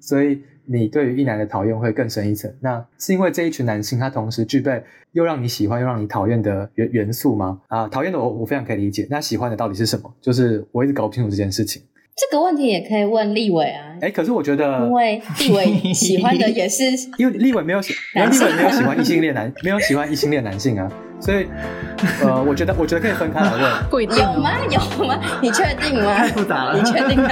所以你对于一男的讨厌会更深一层。那是因为这一群男性他同时具备又让你喜欢又让你讨厌的元元素吗？啊，讨厌的我我非常可以理解。那喜欢的到底是什么？就是我一直搞不清楚这件事情。这个问题也可以问立伟啊。哎，可是我觉得，因为立伟喜欢的也是，因为立伟没有喜，因为立伟没有喜欢异性恋男，没有喜欢异性恋男性啊，所以，呃，我觉得，我觉得可以分开来问。不一定。有吗？有吗？你确定吗？太复杂了。你确定吗？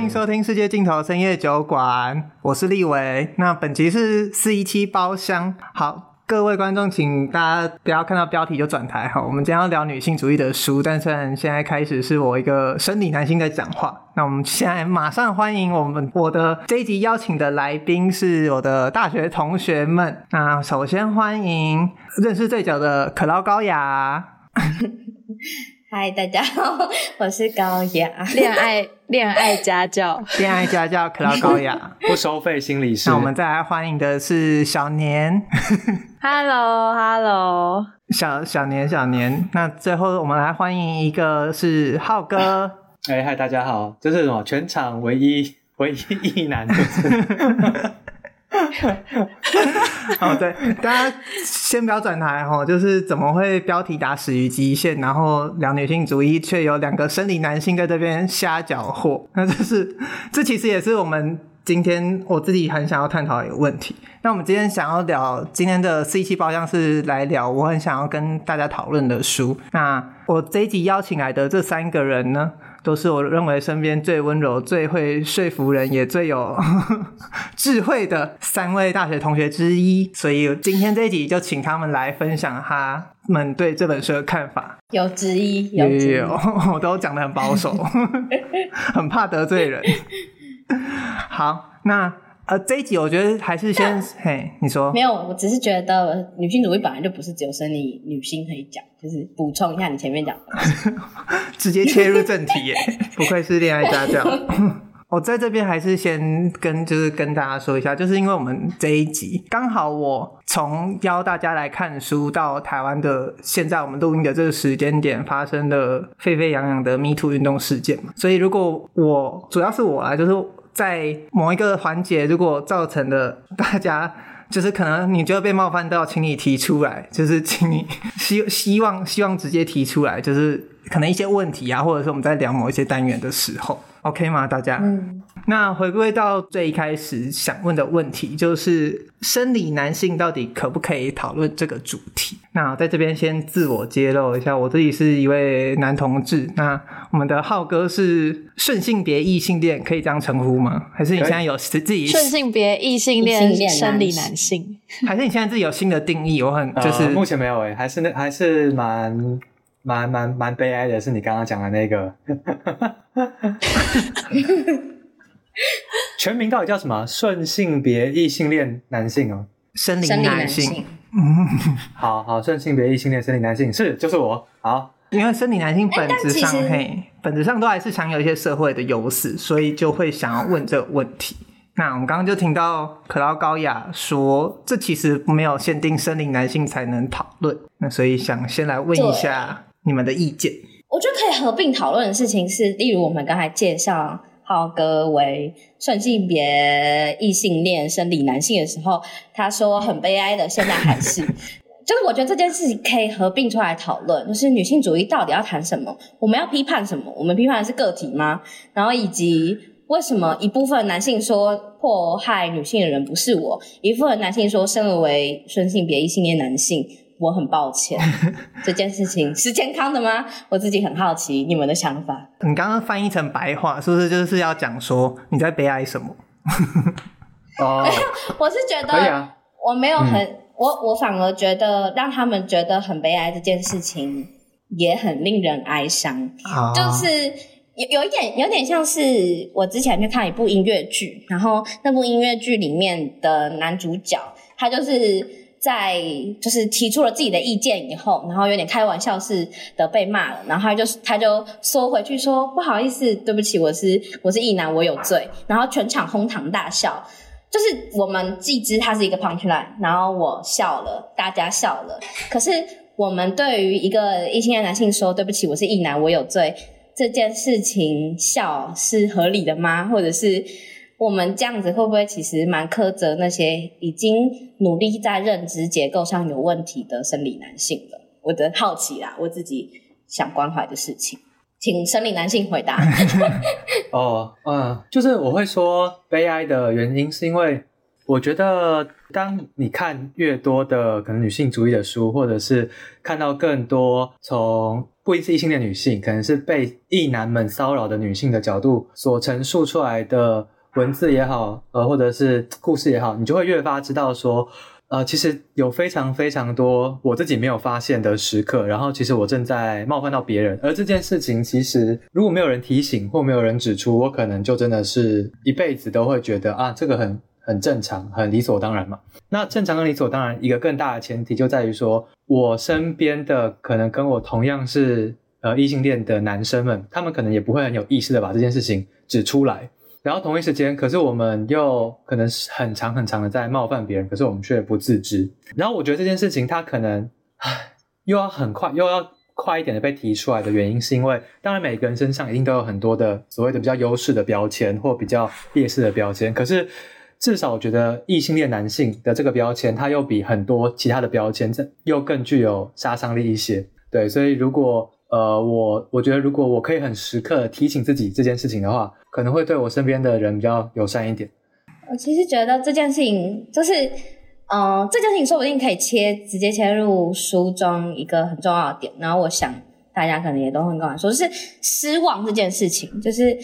欢迎收听《世界尽头深夜酒馆》，我是立伟。那本集是四一七包厢，好。各位观众，请大家不要看到标题就转台哈。我们今天要聊女性主义的书，但虽然现在开始是我一个生理男性在讲话，那我们现在马上欢迎我们我的这一集邀请的来宾是我的大学同学们。那首先欢迎认识最久的可捞高雅。嗨，大家好，我是高雅，恋爱恋爱家教，恋爱家教 可劳高雅，不收费心理师。那我们再来欢迎的是小年，Hello Hello，小小年小年。那最后我们来欢迎一个是浩哥，哎嗨，大家好，这是什么？全场唯一唯一一男的。哦，对，大家先不要转台哈，就是怎么会标题打死于极限，然后聊女性主义，却有两个生理男性在这边瞎搅和，那这是这其实也是我们今天我自己很想要探讨的一个问题。那我们今天想要聊今天的四一七包厢是来聊我很想要跟大家讨论的书。那我这一集邀请来的这三个人呢，都是我认为身边最温柔、最会说服人，也最有 智慧的三位大学同学之一。所以今天这一集就请他们来分享他们对这本书的看法。有之一，有有，我都讲的很保守，很怕得罪人。好，那。呃，这一集我觉得还是先嘿，你说。没有，我只是觉得女性主义本来就不是只有生理女性可以讲，就是补充一下你前面讲的，直接切入正题耶，不愧是恋爱家教。我在这边还是先跟就是跟大家说一下，就是因为我们这一集刚好我从邀大家来看书到台湾的现在我们录音的这个时间点发生的沸沸扬扬的 Me Too 运动事件嘛，所以如果我主要是我来就是。在某一个环节，如果造成的大家就是可能你觉得被冒犯到，请你提出来，就是请你 希希望希望直接提出来，就是可能一些问题啊，或者是我们在聊某一些单元的时候。，OK 吗？大家？嗯。那回归到最一开始想问的问题，就是生理男性到底可不可以讨论这个主题？那在这边先自我揭露一下，我自己是一位男同志。那我们的浩哥是顺性别异性恋，可以这样称呼吗？还是你现在有自己顺性别异性恋生理男性？还是你现在自己有新的定义？我很就是、呃、目前没有诶、欸，还是那还是蛮蛮蛮蛮悲哀的，是你刚刚讲的那个。全名到底叫什么？顺性别异性恋男性哦，生理男性。嗯 好好，顺性别异性恋生理男性是就是我。好，因为生理男性本质上嘿，本质上都还是享有一些社会的优势，所以就会想要问这个问题。那我们刚刚就听到可劳高雅说，这其实没有限定生理男性才能讨论。那所以想先来问一下你们的意见。我觉得可以合并讨论的事情是，例如我们刚才介绍。浩哥为顺性别异性恋生理男性的时候，他说很悲哀的，现在还是，就是我觉得这件事情可以合并出来讨论，就是女性主义到底要谈什么？我们要批判什么？我们批判的是个体吗？然后以及为什么一部分男性说迫害女性的人不是我，一部分男性说身为顺性别异性恋男性。我很抱歉，这件事情是健康的吗？我自己很好奇你们的想法。你刚刚翻译成白话，是不是就是要讲说你在悲哀什么？哦，我是觉得，我没有很，嗯、我我反而觉得让他们觉得很悲哀这件事情也很令人哀伤。哦、就是有有一点，有点像是我之前去看一部音乐剧，然后那部音乐剧里面的男主角，他就是。在就是提出了自己的意见以后，然后有点开玩笑似的被骂了，然后他就他就缩回去说不好意思，对不起，我是我是异男，我有罪，然后全场哄堂大笑。就是我们既知他是一个 punchline，然后我笑了，大家笑了。可是我们对于一个异性恋男性说对不起，我是异男，我有罪这件事情笑是合理的吗？或者是我们这样子会不会其实蛮苛责那些已经努力在认知结构上有问题的生理男性了？我的好奇啦，我自己想关怀的事情，请生理男性回答。哦，嗯，就是我会说悲哀的原因，是因为我觉得当你看越多的可能女性主义的书，或者是看到更多从不一定是异性恋女性，可能是被异男们骚扰的女性的角度所陈述出来的文字也好，呃，或者是故事也好，你就会越发知道说，呃，其实有非常非常多我自己没有发现的时刻，然后其实我正在冒犯到别人，而这件事情其实如果没有人提醒或没有人指出，我可能就真的是一辈子都会觉得啊，这个很。很正常，很理所当然嘛。那正常跟理所当然，一个更大的前提就在于说，我身边的可能跟我同样是呃异性恋的男生们，他们可能也不会很有意识的把这件事情指出来。然后同一时间，可是我们又可能是很长很长的在冒犯别人，可是我们却不自知。然后我觉得这件事情，它可能唉又要很快，又要快一点的被提出来的原因，是因为当然每个人身上一定都有很多的所谓的比较优势的标签或比较劣势的标签，可是。至少我觉得异性恋男性的这个标签，它又比很多其他的标签这又更具有杀伤力一些。对，所以如果呃我我觉得如果我可以很时刻提醒自己这件事情的话，可能会对我身边的人比较友善一点。我其实觉得这件事情就是，嗯、呃，这件事情说不定可以切直接切入书中一个很重要的点。然后我想大家可能也都会跟我说，就是失望这件事情，就是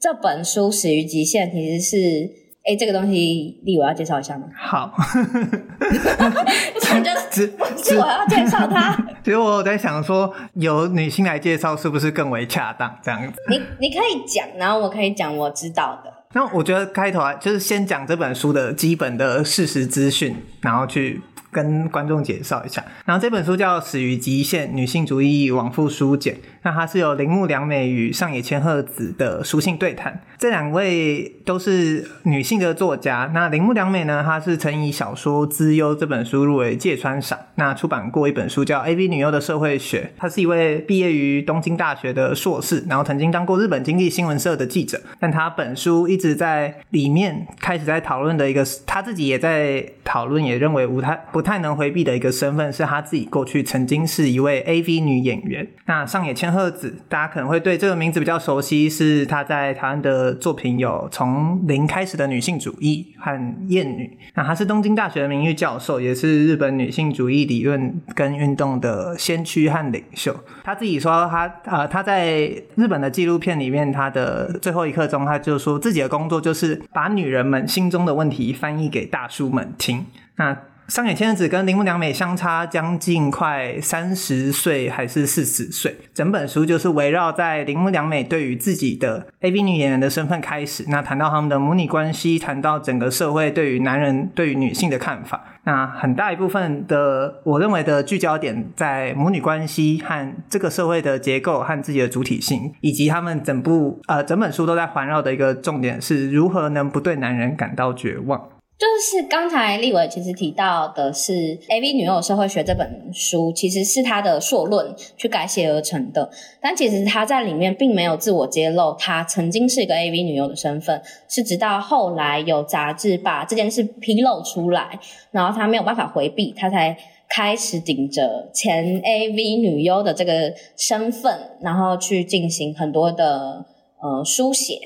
这本书《始于极限》其实是。哎，这个东西，立我要介绍一下吗？好，我觉得只只我要介绍它。其 实我有在想说，由女性来介绍是不是更为恰当？这样子，你你可以讲，然后我可以讲我知道的。那我觉得开头啊，就是先讲这本书的基本的事实资讯，然后去。跟观众介绍一下，然后这本书叫《死于极限：女性主义往复书简》，那它是由铃木良美与上野千鹤子的书信对谈，这两位都是女性的作家。那铃木良美呢，她是曾以小说《之优》这本书入围芥川赏，那出版过一本书叫《AV 女优的社会学》，她是一位毕业于东京大学的硕士，然后曾经当过日本经济新闻社的记者，但她本书一直在里面开始在讨论的一个，她自己也在讨论，也认为无太不。太能回避的一个身份是她自己过去曾经是一位 AV 女演员。那上野千鹤子，大家可能会对这个名字比较熟悉，是她在台湾的作品有《从零开始的女性主义》和《厌女》。那她是东京大学的名誉教授，也是日本女性主义理论跟运动的先驱和领袖。她自己说她，呃，她在日本的纪录片里面，她的最后一刻钟，她就说自己的工作就是把女人们心中的问题翻译给大叔们听。那上野千鹤子跟铃木良美相差将近快三十岁还是四十岁，整本书就是围绕在铃木良美对于自己的 AV 女演员的身份开始，那谈到他们的母女关系，谈到整个社会对于男人对于女性的看法，那很大一部分的我认为的聚焦点在母女关系和这个社会的结构和自己的主体性，以及他们整部呃整本书都在环绕的一个重点是如何能不对男人感到绝望。就是刚才立伟其实提到的是《AV 女优社会学》这本书，其实是他的硕论去改写而成的。但其实他在里面并没有自我揭露，他曾经是一个 AV 女优的身份，是直到后来有杂志把这件事披露出来，然后他没有办法回避，他才开始顶着前 AV 女优的这个身份，然后去进行很多的呃书写，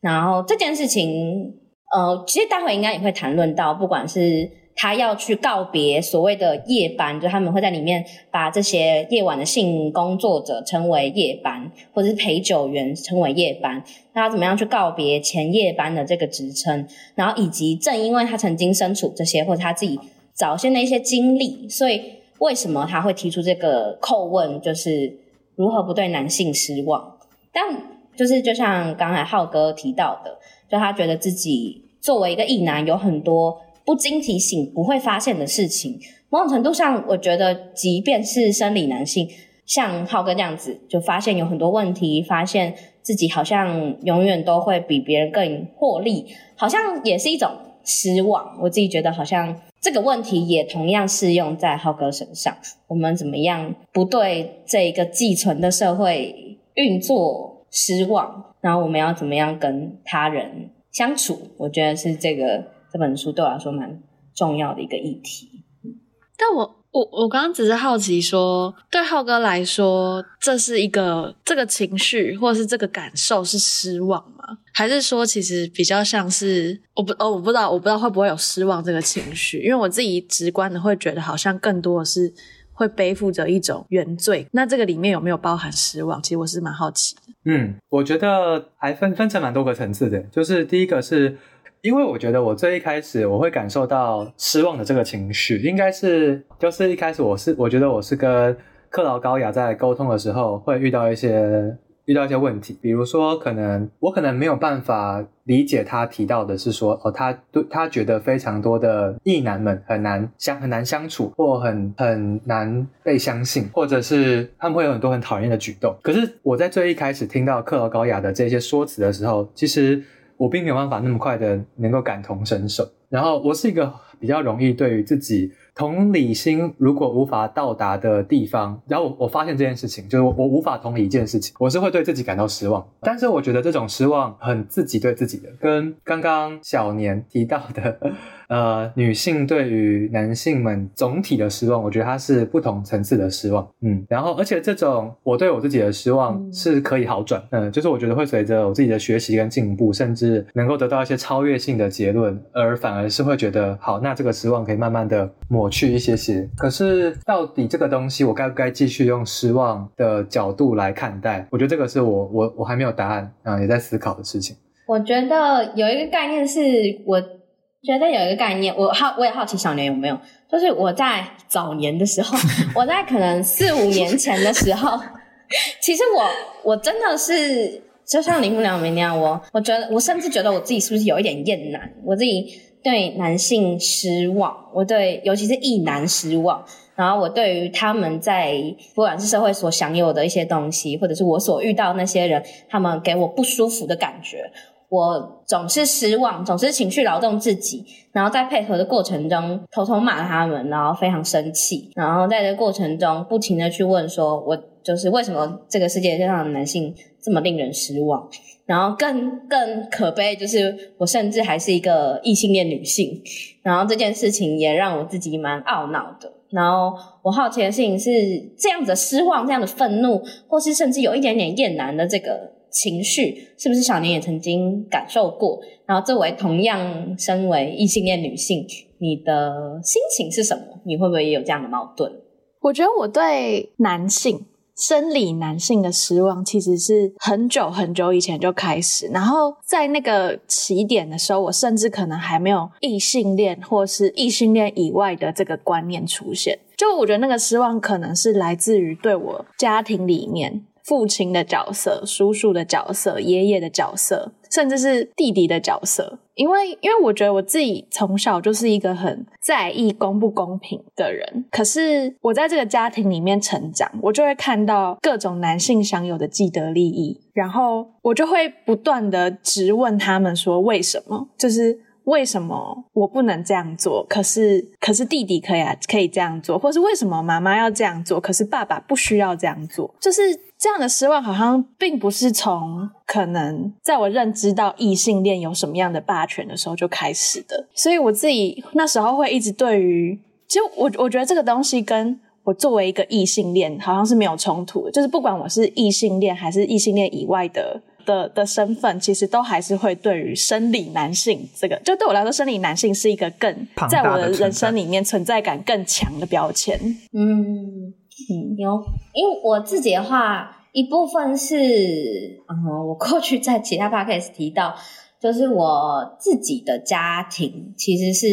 然后这件事情。呃，其实待会应该也会谈论到，不管是他要去告别所谓的夜班，就他们会在里面把这些夜晚的性工作者称为夜班，或者是陪酒员称为夜班，那他怎么样去告别前夜班的这个职称？然后以及正因为他曾经身处这些，或者他自己早先的一些经历，所以为什么他会提出这个叩问，就是如何不对男性失望？但就是就像刚才浩哥提到的。就他觉得自己作为一个异男，有很多不经提醒不会发现的事情。某种程度上，我觉得即便是生理男性，像浩哥这样子，就发现有很多问题，发现自己好像永远都会比别人更获利，好像也是一种失望。我自己觉得，好像这个问题也同样适用在浩哥身上。我们怎么样不对这一个寄存的社会运作失望，然后我们要怎么样跟他人相处？我觉得是这个这本书对我来说蛮重要的一个议题。但我。我我刚刚只是好奇说，对浩哥来说，这是一个这个情绪或是这个感受是失望吗？还是说其实比较像是我不哦我不知道我不知道会不会有失望这个情绪？因为我自己直观的会觉得好像更多的是会背负着一种原罪。那这个里面有没有包含失望？其实我是蛮好奇的。嗯，我觉得还分分成蛮多个层次的，就是第一个是。因为我觉得我最一开始我会感受到失望的这个情绪，应该是就是一开始我是我觉得我是跟克劳高雅在沟通的时候会遇到一些遇到一些问题，比如说可能我可能没有办法理解他提到的是说哦，他对他觉得非常多的异男们很难相很难相处，或很很难被相信，或者是他们会有很多很讨厌的举动。可是我在最一开始听到克劳高雅的这些说辞的时候，其实。我并没有办法那么快的能够感同身受，然后我是一个比较容易对于自己同理心如果无法到达的地方，然后我我发现这件事情，就是我我无法同理一件事情，我是会对自己感到失望。但是我觉得这种失望很自己对自己的，跟刚刚小年提到的。呃，女性对于男性们总体的失望，我觉得它是不同层次的失望，嗯，然后而且这种我对我自己的失望是可以好转，嗯、呃，就是我觉得会随着我自己的学习跟进步，甚至能够得到一些超越性的结论，而反而是会觉得好，那这个失望可以慢慢的抹去一些些。可是到底这个东西我该不该继续用失望的角度来看待？我觉得这个是我我我还没有答案啊、呃，也在思考的事情。我觉得有一个概念是我。觉得有一个概念，我好，我也好奇小年有没有，就是我在早年的时候，我在可能四五年前的时候，其实我我真的是就像林木良明那样，我我觉得我甚至觉得我自己是不是有一点厌男，我自己对男性失望，我对尤其是异男失望，然后我对于他们在不管是社会所享有的一些东西，或者是我所遇到那些人，他们给我不舒服的感觉。我总是失望，总是情绪劳动自己，然后在配合的过程中偷偷骂他们，然后非常生气，然后在这个过程中不停的去问说，我就是为什么这个世界上的男性这么令人失望？然后更更可悲就是我甚至还是一个异性恋女性，然后这件事情也让我自己蛮懊恼的。然后我好奇的事情是，这样子的失望，这样的愤怒，或是甚至有一点点厌男的这个。情绪是不是小年也曾经感受过？然后作为同样身为异性恋女性，你的心情是什么？你会不会也有这样的矛盾？我觉得我对男性生理男性的失望，其实是很久很久以前就开始。然后在那个起点的时候，我甚至可能还没有异性恋或是异性恋以外的这个观念出现。就我觉得那个失望，可能是来自于对我家庭里面。父亲的角色、叔叔的角色、爷爷的角色，甚至是弟弟的角色，因为因为我觉得我自己从小就是一个很在意公不公平的人，可是我在这个家庭里面成长，我就会看到各种男性享有的既得利益，然后我就会不断的质问他们说为什么，就是为什么我不能这样做，可是可是弟弟可以啊，可以这样做，或是为什么妈妈要这样做，可是爸爸不需要这样做，就是。这样的失望好像并不是从可能在我认知到异性恋有什么样的霸权的时候就开始的，所以我自己那时候会一直对于，其实我我觉得这个东西跟我作为一个异性恋好像是没有冲突的，就是不管我是异性恋还是异性恋以外的的的身份，其实都还是会对于生理男性这个，就对我来说，生理男性是一个更在我的人生里面存在感更强的标签。嗯。嗯，有，因为我自己的话，一部分是，嗯，我过去在其他 podcast 提到，就是我自己的家庭其实是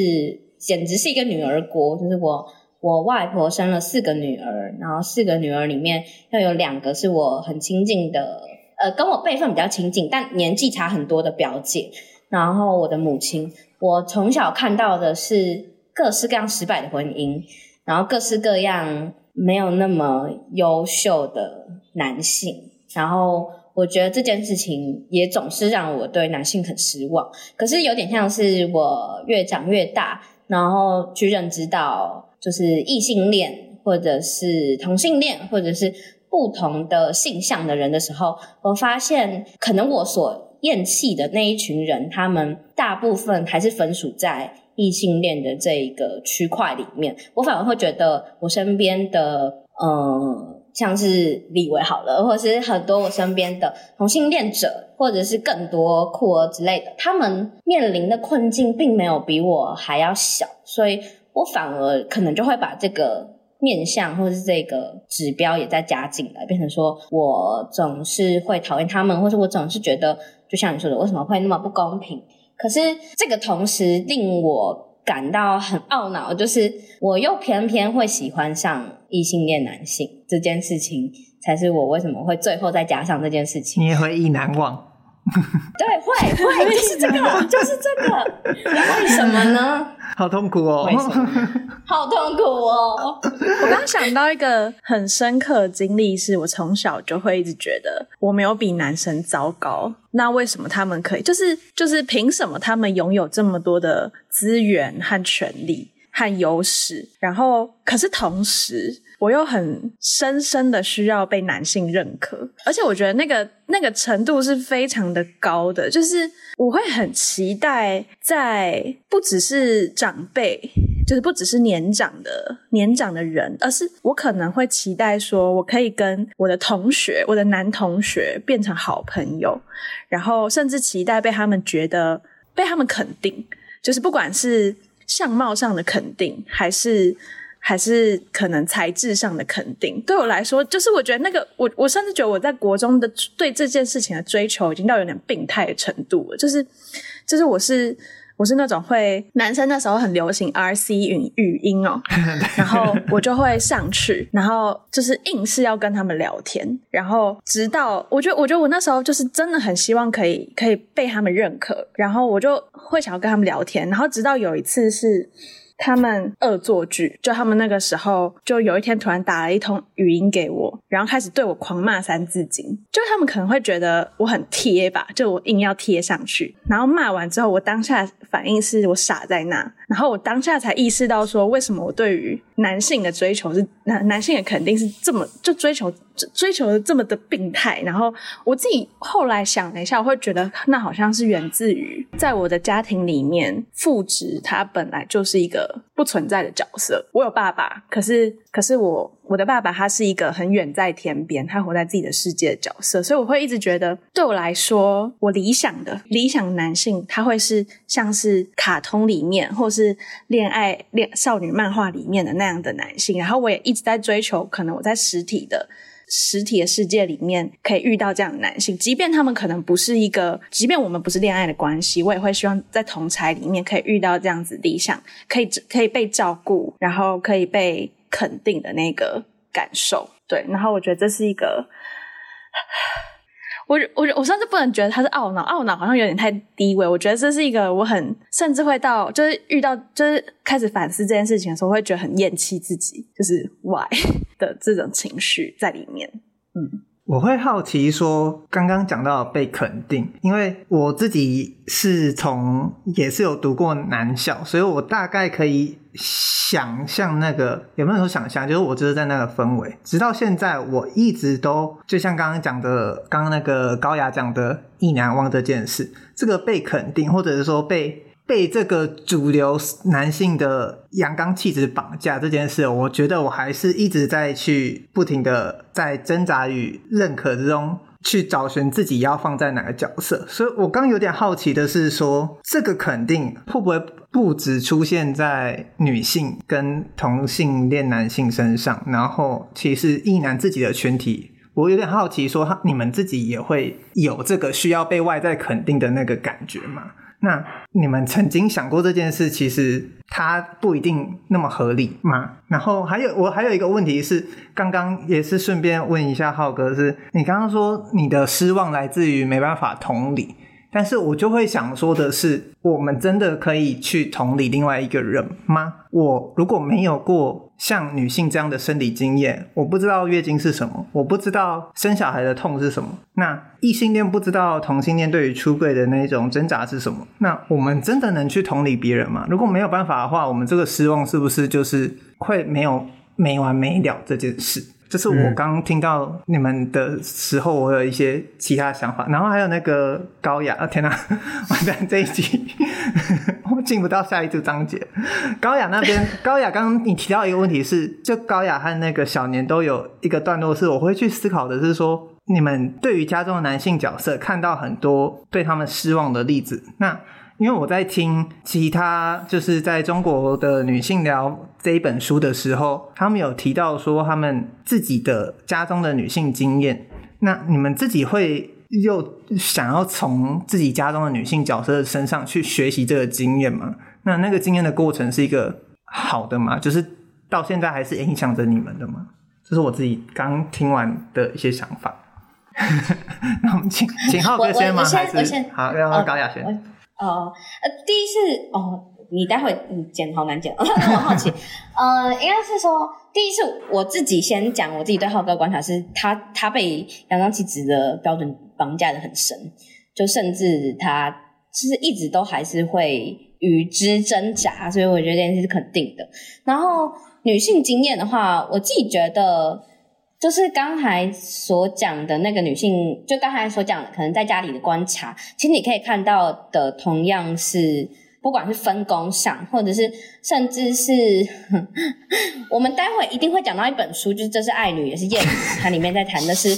简直是一个女儿国，就是我我外婆生了四个女儿，然后四个女儿里面要有两个是我很亲近的，呃，跟我辈分比较亲近，但年纪差很多的表姐，然后我的母亲，我从小看到的是各式各样失败的婚姻，然后各式各样。没有那么优秀的男性，然后我觉得这件事情也总是让我对男性很失望。可是有点像是我越长越大，然后去认知到，就是异性恋或者是同性恋，或者是不同的性向的人的时候，我发现可能我所厌弃的那一群人，他们大部分还是分属在异性恋的这一个区块里面。我反而会觉得，我身边的嗯，像是李维好了，或者是很多我身边的同性恋者，或者是更多酷儿之类的，他们面临的困境并没有比我还要小，所以我反而可能就会把这个。面向或是这个指标也在加进来，变成说我总是会讨厌他们，或者我总是觉得，就像你说的，为什么会那么不公平？可是这个同时令我感到很懊恼，就是我又偏偏会喜欢上异性恋男性这件事情，才是我为什么会最后再加上这件事情。你也会意难忘。对，会会，就是这个，就是这个，为什么呢？好痛苦哦，好痛苦哦！我刚想到一个很深刻的经历，是我从小就会一直觉得我没有比男生糟糕。那为什么他们可以？就是就是凭什么他们拥有这么多的资源和权利和优势？然后，可是同时。我又很深深的需要被男性认可，而且我觉得那个那个程度是非常的高的，就是我会很期待在不只是长辈，就是不只是年长的年长的人，而是我可能会期待说，我可以跟我的同学，我的男同学变成好朋友，然后甚至期待被他们觉得被他们肯定，就是不管是相貌上的肯定，还是。还是可能材质上的肯定，对我来说，就是我觉得那个我，我甚至觉得我在国中的对这件事情的追求已经到有点病态的程度了。就是，就是我是我是那种会男生那时候很流行 RC 语语音哦，然后我就会上去，然后就是硬是要跟他们聊天，然后直到我觉得，我觉得我那时候就是真的很希望可以可以被他们认可，然后我就会想要跟他们聊天，然后直到有一次是。他们恶作剧，就他们那个时候，就有一天突然打了一通语音给我，然后开始对我狂骂三字经。就他们可能会觉得我很贴吧，就我硬要贴上去。然后骂完之后，我当下反应是我傻在那，然后我当下才意识到说，为什么我对于男性的追求是男男性的肯定是这么就追求。追求的这么的病态，然后我自己后来想了一下，我会觉得那好像是源自于在我的家庭里面，父职他本来就是一个不存在的角色。我有爸爸，可是可是我我的爸爸他是一个很远在天边，他活在自己的世界的角色，所以我会一直觉得，对我来说，我理想的理想男性他会是像是卡通里面或是是恋爱恋少女漫画里面的那样的男性，然后我也一直在追求，可能我在实体的。实体的世界里面可以遇到这样的男性，即便他们可能不是一个，即便我们不是恋爱的关系，我也会希望在同侪里面可以遇到这样子理想，可以可以被照顾，然后可以被肯定的那个感受。对，然后我觉得这是一个。我我我甚至不能觉得他是懊恼，懊恼好像有点太低微。我觉得这是一个我很甚至会到就是遇到就是开始反思这件事情的时候，会觉得很厌弃自己，就是 why 的这种情绪在里面。嗯，我会好奇说，刚刚讲到被肯定，因为我自己是从也是有读过男校，所以我大概可以。想象那个有没有说想象？就是我就是在那个氛围，直到现在，我一直都就像刚刚讲的，刚刚那个高雅讲的“意难忘”这件事，这个被肯定，或者是说被被这个主流男性的阳刚气质绑架这件事，我觉得我还是一直在去不停的在挣扎与认可之中。去找寻自己要放在哪个角色，所以我刚有点好奇的是说，这个肯定会不会不只出现在女性跟同性恋男性身上，然后其实异男自己的群体，我有点好奇说，你们自己也会有这个需要被外在肯定的那个感觉吗？那你们曾经想过这件事，其实它不一定那么合理吗？然后还有，我还有一个问题是，刚刚也是顺便问一下浩哥，是你刚刚说你的失望来自于没办法同理。但是我就会想说的是，我们真的可以去同理另外一个人吗？我如果没有过像女性这样的生理经验，我不知道月经是什么，我不知道生小孩的痛是什么。那异性恋不知道同性恋对于出柜的那种挣扎是什么？那我们真的能去同理别人吗？如果没有办法的话，我们这个失望是不是就是会没有没完没了这件事？这是我刚听到你们的时候，我有一些其他想法。然后还有那个高雅，啊天哪，完蛋这一集 我进不到下一组章节。高雅那边，高雅刚刚你提到一个问题是，就高雅和那个小年都有一个段落是，我会去思考的是说，你们对于家中的男性角色看到很多对他们失望的例子，那。因为我在听其他就是在中国的女性聊这一本书的时候，他们有提到说他们自己的家中的女性经验。那你们自己会又想要从自己家中的女性角色身上去学习这个经验吗？那那个经验的过程是一个好的吗？就是到现在还是影响着你们的吗？这是我自己刚听完的一些想法。那我们请请浩哥先吗？还是好，然后高雅先。哦，呃，第一次哦，你待会你剪好难剪，我好奇，呃，应该是说，第一次我自己先讲，我自己对浩哥观察是他，他被阳刚气质的标准绑架的很深，就甚至他其实一直都还是会与之挣扎，所以我觉得这件事是肯定的。然后女性经验的话，我自己觉得。就是刚才所讲的那个女性，就刚才所讲的，可能在家里的观察，其实你可以看到的，同样是不管是分工上，或者是甚至是，我们待会一定会讲到一本书，就是这是爱女，也是厌女，它里面在谈的是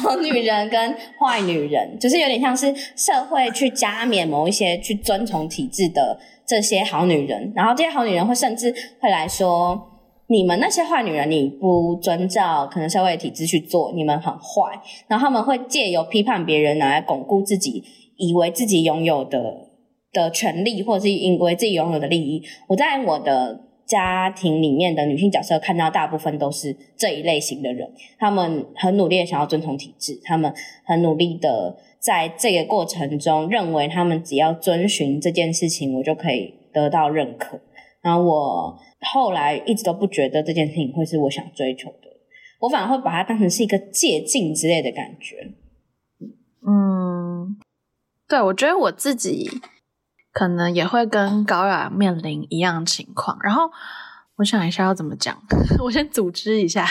好女人跟坏女人，就是有点像是社会去加冕某一些去遵从体制的这些好女人，然后这些好女人会甚至会来说。你们那些坏女人，你不遵照可能社会体制去做，你们很坏。然后他们会借由批判别人来巩固自己以为自己拥有的的权利，或是以为自己拥有的利益。我在我的家庭里面的女性角色看到大部分都是这一类型的人，他们很努力的想要遵从体制，他们很努力的在这个过程中认为他们只要遵循这件事情，我就可以得到认可。然后我。后来一直都不觉得这件事情会是我想追求的，我反而会把它当成是一个借镜之类的感觉。嗯，对，我觉得我自己可能也会跟高雅面临一样情况。然后我想一下要怎么讲，我先组织一下。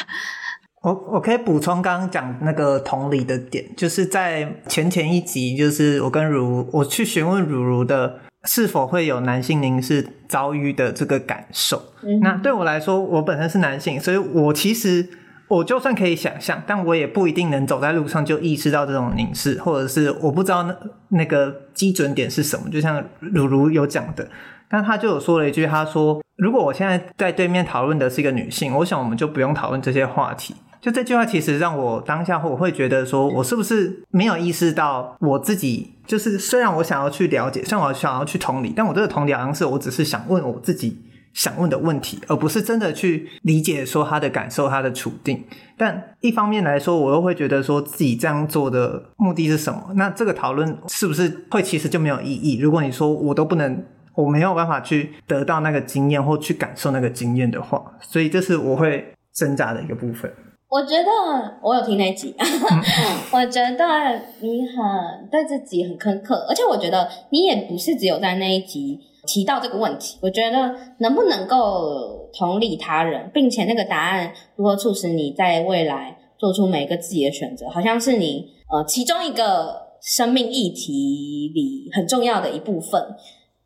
我我可以补充刚刚讲那个同理的点，就是在前前一集，就是我跟如我去询问如如的。是否会有男性凝视遭遇的这个感受？嗯、那对我来说，我本身是男性，所以我其实我就算可以想象，但我也不一定能走在路上就意识到这种凝视，或者是我不知道那那个基准点是什么。就像如如有讲的，但他就有说了一句，他说：“如果我现在在对面讨论的是一个女性，我想我们就不用讨论这些话题。”就这句话，其实让我当下我会觉得说，我是不是没有意识到我自己？就是虽然我想要去了解，虽然我想要去同理，但我这个同理好像是我只是想问我自己想问的问题，而不是真的去理解说他的感受、他的处境。但一方面来说，我又会觉得说自己这样做的目的是什么？那这个讨论是不是会其实就没有意义？如果你说我都不能，我没有办法去得到那个经验或去感受那个经验的话，所以这是我会挣扎的一个部分。我觉得我有听那集，我觉得你很对自己很苛刻，而且我觉得你也不是只有在那一集提到这个问题。我觉得能不能够同理他人，并且那个答案如何促使你在未来做出每一个自己的选择，好像是你呃其中一个生命议题里很重要的一部分。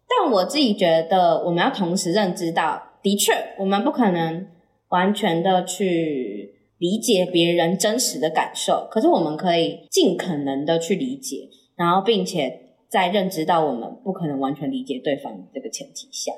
但我自己觉得，我们要同时认知到，的确我们不可能完全的去。理解别人真实的感受，可是我们可以尽可能的去理解，然后并且在认知到我们不可能完全理解对方这个前提下，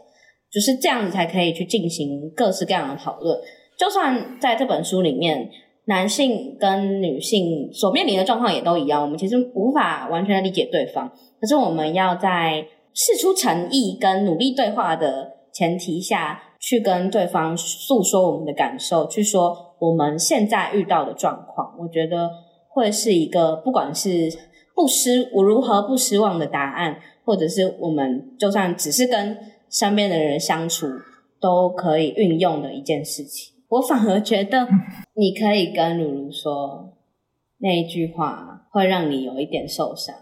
就是这样子才可以去进行各式各样的讨论。就算在这本书里面，男性跟女性所面临的状况也都一样，我们其实无法完全的理解对方，可是我们要在释出诚意跟努力对话的前提下去跟对方诉说我们的感受，去说。我们现在遇到的状况，我觉得会是一个不管是不失我如何不失望的答案，或者是我们就算只是跟身边的人相处，都可以运用的一件事情。我反而觉得，你可以跟如如说那一句话，会让你有一点受伤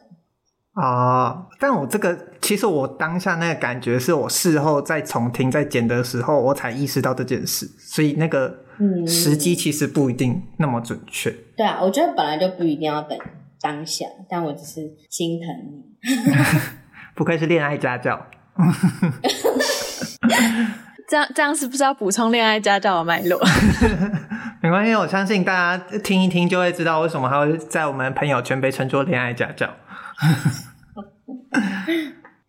啊。但我这个其实我当下那个感觉，是我事后再重听再剪的时候，我才意识到这件事，所以那个。嗯，时机其实不一定那么准确。对啊，我觉得本来就不一定要等当下，但我只是心疼你。不愧是恋爱家教。这样这样是不是要补充恋爱家教的脉络？没关系，我相信大家听一听就会知道为什么还会在我们朋友圈被称作恋爱家教。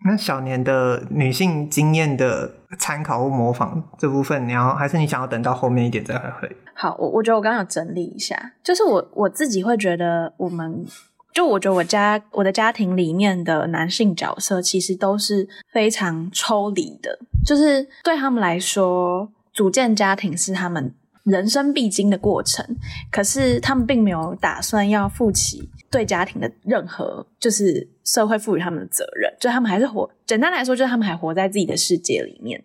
那小年的女性经验的参考或模仿这部分，你要还是你想要等到后面一点再来会？好，我我觉得我刚刚有整理一下，就是我我自己会觉得，我们就我觉得我家我的家庭里面的男性角色其实都是非常抽离的，就是对他们来说，组建家庭是他们人生必经的过程，可是他们并没有打算要负起对家庭的任何就是社会赋予他们的责任，就他们还是活，简单来说，就是他们还活在自己的世界里面。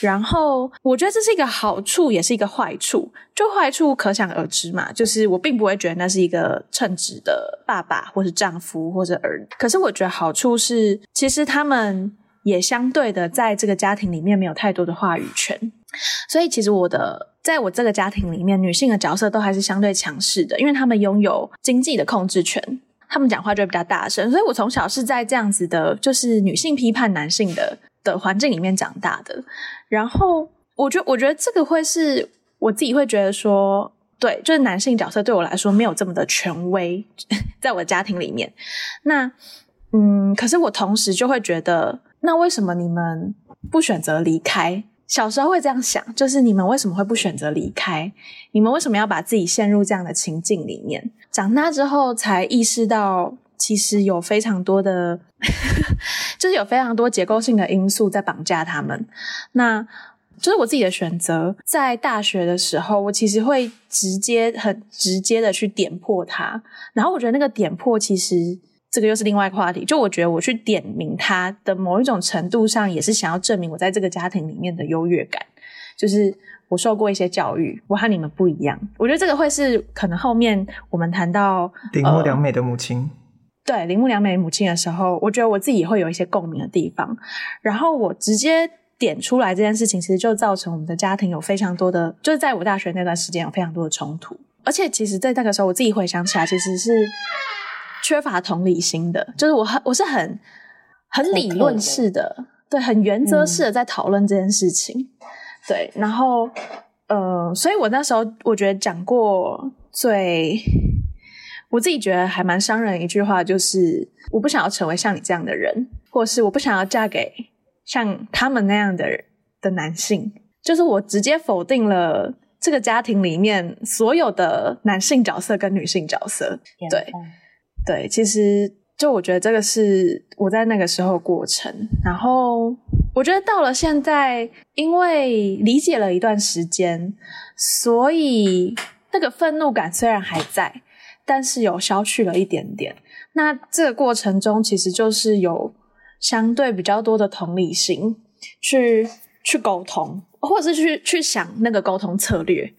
然后我觉得这是一个好处，也是一个坏处。就坏处可想而知嘛，就是我并不会觉得那是一个称职的爸爸，或是丈夫，或者儿。可是我觉得好处是，其实他们也相对的在这个家庭里面没有太多的话语权。所以其实我的，在我这个家庭里面，女性的角色都还是相对强势的，因为他们拥有经济的控制权，他们讲话就会比较大声。所以我从小是在这样子的，就是女性批判男性的的环境里面长大的。然后，我觉得，我觉得这个会是我自己会觉得说，对，就是男性角色对我来说没有这么的权威，在我的家庭里面。那，嗯，可是我同时就会觉得，那为什么你们不选择离开？小时候会这样想，就是你们为什么会不选择离开？你们为什么要把自己陷入这样的情境里面？长大之后才意识到，其实有非常多的，就是有非常多结构性的因素在绑架他们。那就是我自己的选择，在大学的时候，我其实会直接、很直接的去点破它。然后我觉得那个点破其实。这个又是另外一个话题，就我觉得我去点名他的某一种程度上，也是想要证明我在这个家庭里面的优越感，就是我受过一些教育，我和你们不一样。我觉得这个会是可能后面我们谈到铃木良美的母亲，呃、对铃木良美母亲的时候，我觉得我自己也会有一些共鸣的地方。然后我直接点出来这件事情，其实就造成我们的家庭有非常多的，就是在我大学那段时间有非常多的冲突。而且其实，在那个时候，我自己回想起来，其实是。缺乏同理心的，就是我很我是很很理论式的，对，很原则式的在讨论这件事情，嗯、对，然后呃，所以我那时候我觉得讲过最我自己觉得还蛮伤人一句话，就是我不想要成为像你这样的人，或是我不想要嫁给像他们那样的人的男性，就是我直接否定了这个家庭里面所有的男性角色跟女性角色，对。对，其实就我觉得这个是我在那个时候过程，然后我觉得到了现在，因为理解了一段时间，所以那个愤怒感虽然还在，但是有消去了一点点。那这个过程中，其实就是有相对比较多的同理心去去沟通，或者是去去想那个沟通策略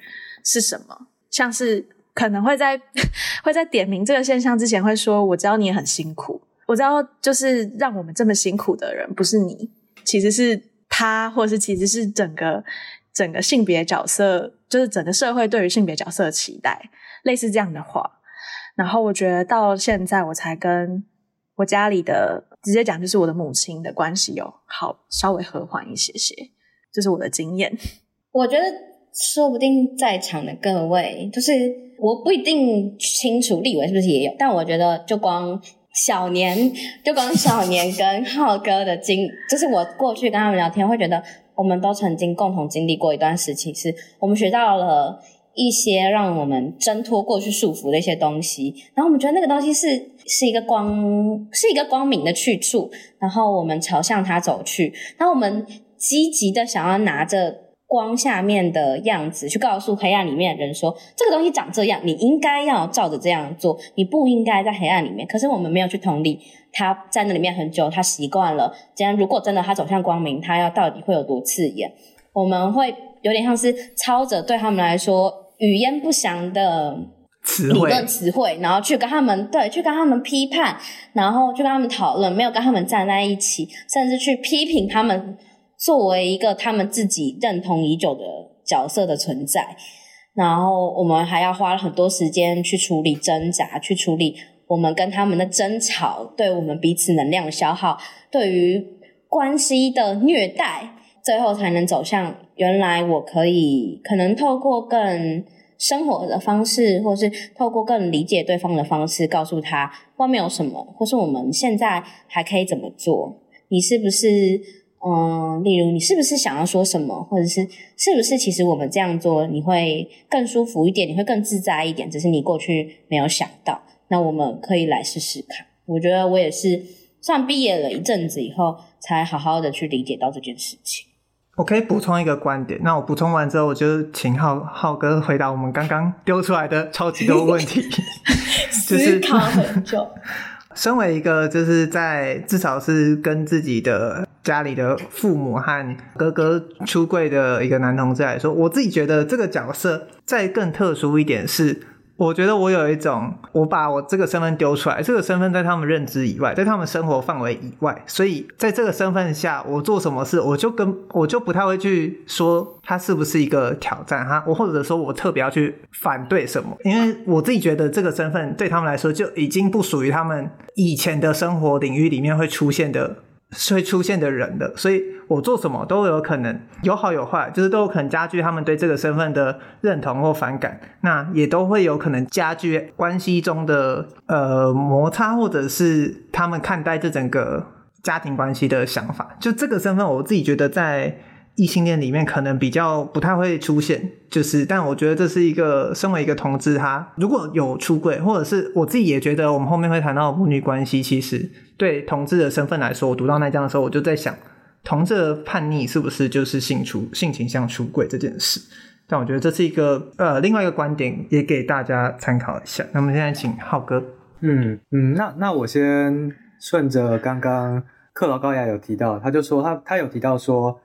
是什么，像是。可能会在 会在点名这个现象之前会说，我知道你也很辛苦，我知道就是让我们这么辛苦的人不是你，其实是他，或是其实是整个整个性别角色，就是整个社会对于性别角色的期待，类似这样的话。然后我觉得到现在我才跟我家里的直接讲，就是我的母亲的关系有好稍微和缓一些些，这是我的经验。我觉得说不定在场的各位就是。我不一定清楚立幃是不是也有，但我觉得就光小年，就光小年跟浩哥的经，就是我过去跟他们聊天，会觉得我们都曾经共同经历过一段时期，是我们学到了一些让我们挣脱过去束缚的一些东西，然后我们觉得那个东西是是一个光，是一个光明的去处，然后我们朝向它走去，然后我们积极的想要拿着。光下面的样子，去告诉黑暗里面的人说，这个东西长这样，你应该要照着这样做，你不应该在黑暗里面。可是我们没有去同理，他在那里面很久，他习惯了。既然如果真的他走向光明，他要到底会有多刺眼？我们会有点像是抄着对他们来说语焉不详的理论词汇，然后去跟他们对，去跟他们批判，然后去跟他们讨论，没有跟他们站在一起，甚至去批评他们。作为一个他们自己认同已久的角色的存在，然后我们还要花很多时间去处理挣扎，去处理我们跟他们的争吵，对我们彼此能量的消耗，对于关系的虐待，最后才能走向原来我可以可能透过更生活的方式，或是透过更理解对方的方式，告诉他外面有什么，或是我们现在还可以怎么做？你是不是？嗯，例如你是不是想要说什么，或者是是不是其实我们这样做你会更舒服一点，你会更自在一点，只是你过去没有想到。那我们可以来试试看。我觉得我也是算毕业了一阵子以后，才好好的去理解到这件事情。我可以补充一个观点，那我补充完之后，我就请浩浩哥回答我们刚刚丢出来的超级多问题，就 是 思考很久。身为一个就是在至少是跟自己的家里的父母和哥哥出柜的一个男同志来说，我自己觉得这个角色再更特殊一点是。我觉得我有一种，我把我这个身份丢出来，这个身份在他们认知以外，在他们生活范围以外，所以在这个身份下，我做什么事，我就跟我就不太会去说他是不是一个挑战哈，我或者说我特别要去反对什么，因为我自己觉得这个身份对他们来说就已经不属于他们以前的生活领域里面会出现的。会出现的人的，所以我做什么都有可能有好有坏，就是都有可能加剧他们对这个身份的认同或反感，那也都会有可能加剧关系中的呃摩擦，或者是他们看待这整个家庭关系的想法。就这个身份，我自己觉得在。异性恋里面可能比较不太会出现，就是，但我觉得这是一个身为一个同志，他如果有出柜，或者是我自己也觉得，我们后面会谈到母女关系，其实对同志的身份来说，我读到那章的时候，我就在想，同志的叛逆是不是就是性出性倾向出柜这件事？但我觉得这是一个呃另外一个观点，也给大家参考一下。那么现在请浩哥，嗯嗯，那那我先顺着刚刚克劳高雅有提到，他就说他他有提到说。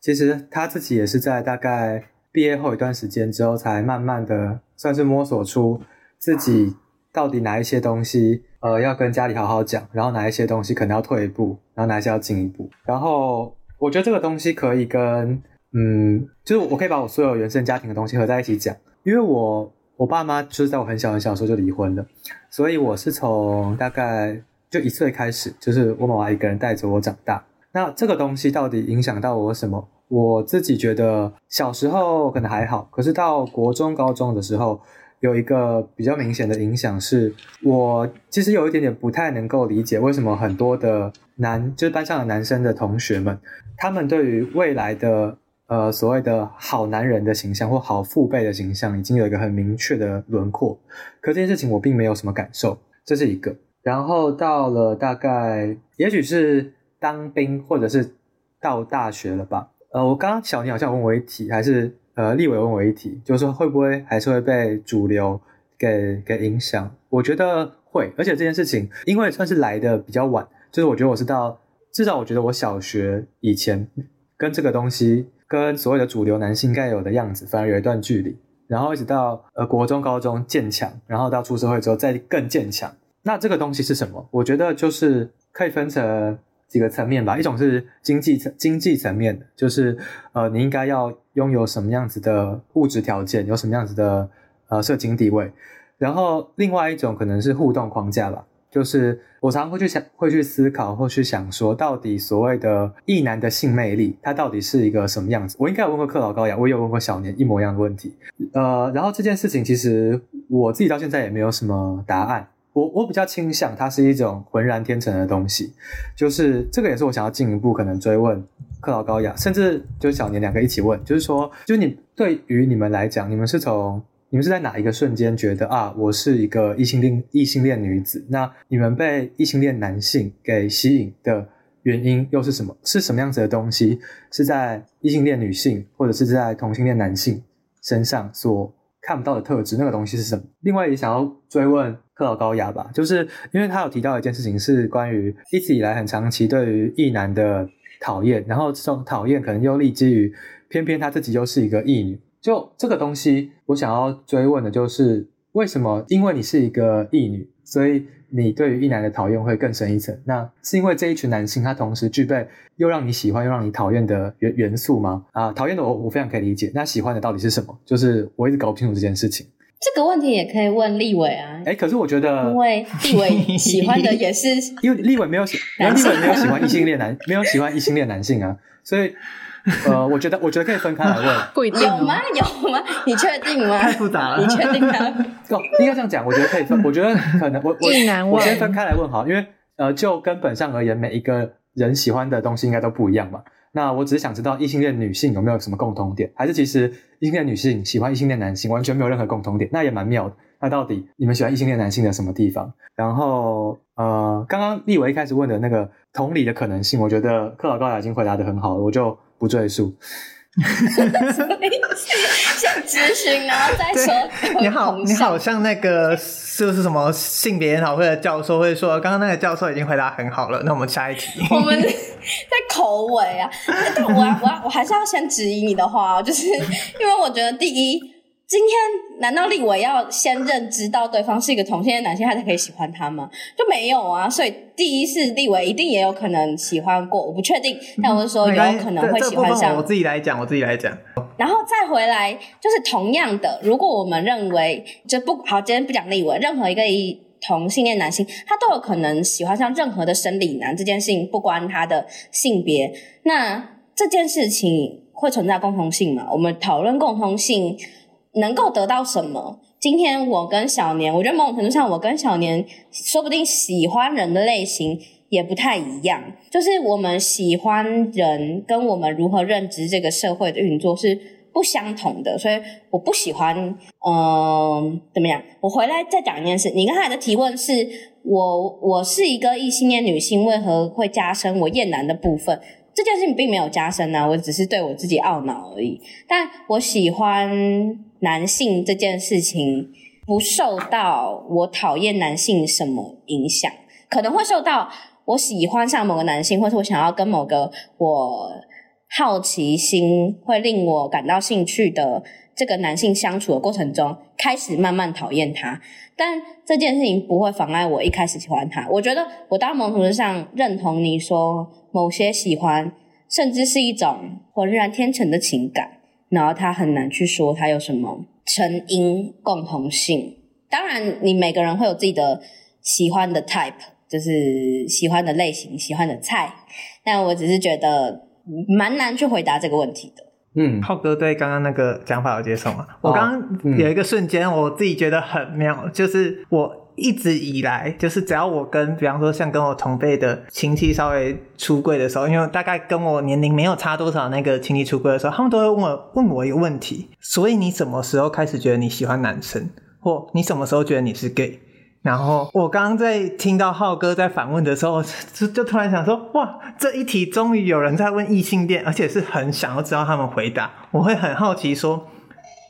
其实他自己也是在大概毕业后一段时间之后，才慢慢的算是摸索出自己到底哪一些东西，呃，要跟家里好好讲，然后哪一些东西可能要退一步，然后哪一些要进一步。然后我觉得这个东西可以跟，嗯，就是我可以把我所有原生家庭的东西合在一起讲，因为我我爸妈就是在我很小很小的时候就离婚了，所以我是从大概就一岁开始，就是我妈妈一个人带着我长大。那这个东西到底影响到我什么？我自己觉得小时候可能还好，可是到国中、高中的时候，有一个比较明显的影响是，我其实有一点点不太能够理解为什么很多的男，就是班上的男生的同学们，他们对于未来的呃所谓的好男人的形象或好父辈的形象已经有一个很明确的轮廓，可这件事情我并没有什么感受，这是一个。然后到了大概，也许是。当兵或者是到大学了吧？呃，我刚刚小宁好像问我一题，还是呃立伟问我一题，就是说会不会还是会被主流给给影响？我觉得会，而且这件事情因为算是来的比较晚，就是我觉得我是到至少我觉得我小学以前跟这个东西跟所谓的主流男性该有的样子反而有一段距离，然后一直到呃国中、高中渐强，然后到出社会之后再更渐强。那这个东西是什么？我觉得就是可以分成。几个层面吧，一种是经济层经济层面，就是呃，你应该要拥有什么样子的物质条件，有什么样子的呃社经地位。然后另外一种可能是互动框架吧，就是我常常会去想，会去思考，或去想说，到底所谓的异男的性魅力，它到底是一个什么样子？我应该有问过克劳高雅，我也有问过小年一模一样的问题。呃，然后这件事情其实我自己到现在也没有什么答案。我我比较倾向它是一种浑然天成的东西，就是这个也是我想要进一步可能追问克劳高雅，甚至就是小年两个一起问，就是说，就你对于你们来讲，你们是从你们是在哪一个瞬间觉得啊，我是一个异性恋异性恋女子？那你们被异性恋男性给吸引的原因又是什么？是什么样子的东西是在异性恋女性或者是在同性恋男性身上所看不到的特质？那个东西是什么？另外也想要追问。克劳高雅吧，就是因为他有提到一件事情，是关于一直以来很长期对于异男的讨厌，然后这种讨厌可能又立基于偏偏他自己又是一个异女。就这个东西，我想要追问的就是为什么？因为你是一个异女，所以你对于异男的讨厌会更深一层？那是因为这一群男性他同时具备又让你喜欢又让你讨厌的元元素吗？啊，讨厌的我我非常可以理解，那喜欢的到底是什么？就是我一直搞不清楚这件事情。这个问题也可以问立伟啊。哎，可是我觉得，因为立伟喜欢的也是，因为立伟没有喜，立伟没有喜欢异性恋男，没有喜欢异性恋男性啊，所以。呃，我觉得，我觉得可以分开来问。不一定。有吗？有吗？你确定吗？太复杂了。你确定吗？哦，应该这样讲。我觉得可以分。我觉得可能我我我先分开来问好，因为呃，就根本上而言，每一个人喜欢的东西应该都不一样嘛。那我只是想知道异性恋女性有没有什么共同点，还是其实异性恋女性喜欢异性恋男性完全没有任何共同点？那也蛮妙的。那到底你们喜欢异性恋男性的什么地方？然后呃，刚刚立伟一开始问的那个同理的可能性，我觉得克劳高雅已经回答得很好了，我就。不赘述。咨询，然后再说。你好，你好像那个就是什么性别研讨会的教授会说，刚刚那个教授已经回答很好了。那我们下一题。我们在口尾啊，但我我我还是要先质疑你的话，就是因为我觉得第一。今天难道立伟要先认知到对方是一个同性恋男性，他才可以喜欢他吗？就没有啊。所以第一是立伟一定也有可能喜欢过，我不确定，但我是说有可能会喜欢上。我自己来讲，我自己来讲。然后再回来，就是同样的，如果我们认为就不好，今天不讲立伟，任何一个一同性恋男性，他都有可能喜欢上任何的生理男，这件事情不关他的性别。那这件事情会存在共同性吗？我们讨论共同性。能够得到什么？今天我跟小年，我觉得某种程度上，我跟小年说不定喜欢人的类型也不太一样。就是我们喜欢人，跟我们如何认知这个社会的运作是不相同的。所以我不喜欢，嗯、怎么样？我回来再讲一件事。你刚才的提问是我，我是一个异性恋女性，为何会加深我厌男的部分？这件事情并没有加深啊，我只是对我自己懊恼而已。但我喜欢男性这件事情，不受到我讨厌男性什么影响，可能会受到我喜欢上某个男性，或是我想要跟某个我好奇心会令我感到兴趣的这个男性相处的过程中，开始慢慢讨厌他。但这件事情不会妨碍我一开始喜欢他。我觉得我到某种程度上认同你说。某些喜欢，甚至是一种浑然天成的情感，然后他很难去说他有什么成因共同性。当然，你每个人会有自己的喜欢的 type，就是喜欢的类型、喜欢的菜。但我只是觉得蛮难去回答这个问题的。嗯，浩哥对刚刚那个讲法有接受吗？哦、我刚刚有一个瞬间，我自己觉得很妙，嗯、就是我。一直以来，就是只要我跟，比方说像跟我同辈的亲戚稍微出柜的时候，因为大概跟我年龄没有差多少，那个亲戚出柜的时候，他们都会问我问我一个问题：所以你什么时候开始觉得你喜欢男生，或你什么时候觉得你是 gay？然后我刚刚在听到浩哥在反问的时候，就就突然想说：哇，这一题终于有人在问异性恋，而且是很想要知道他们回答。我会很好奇说，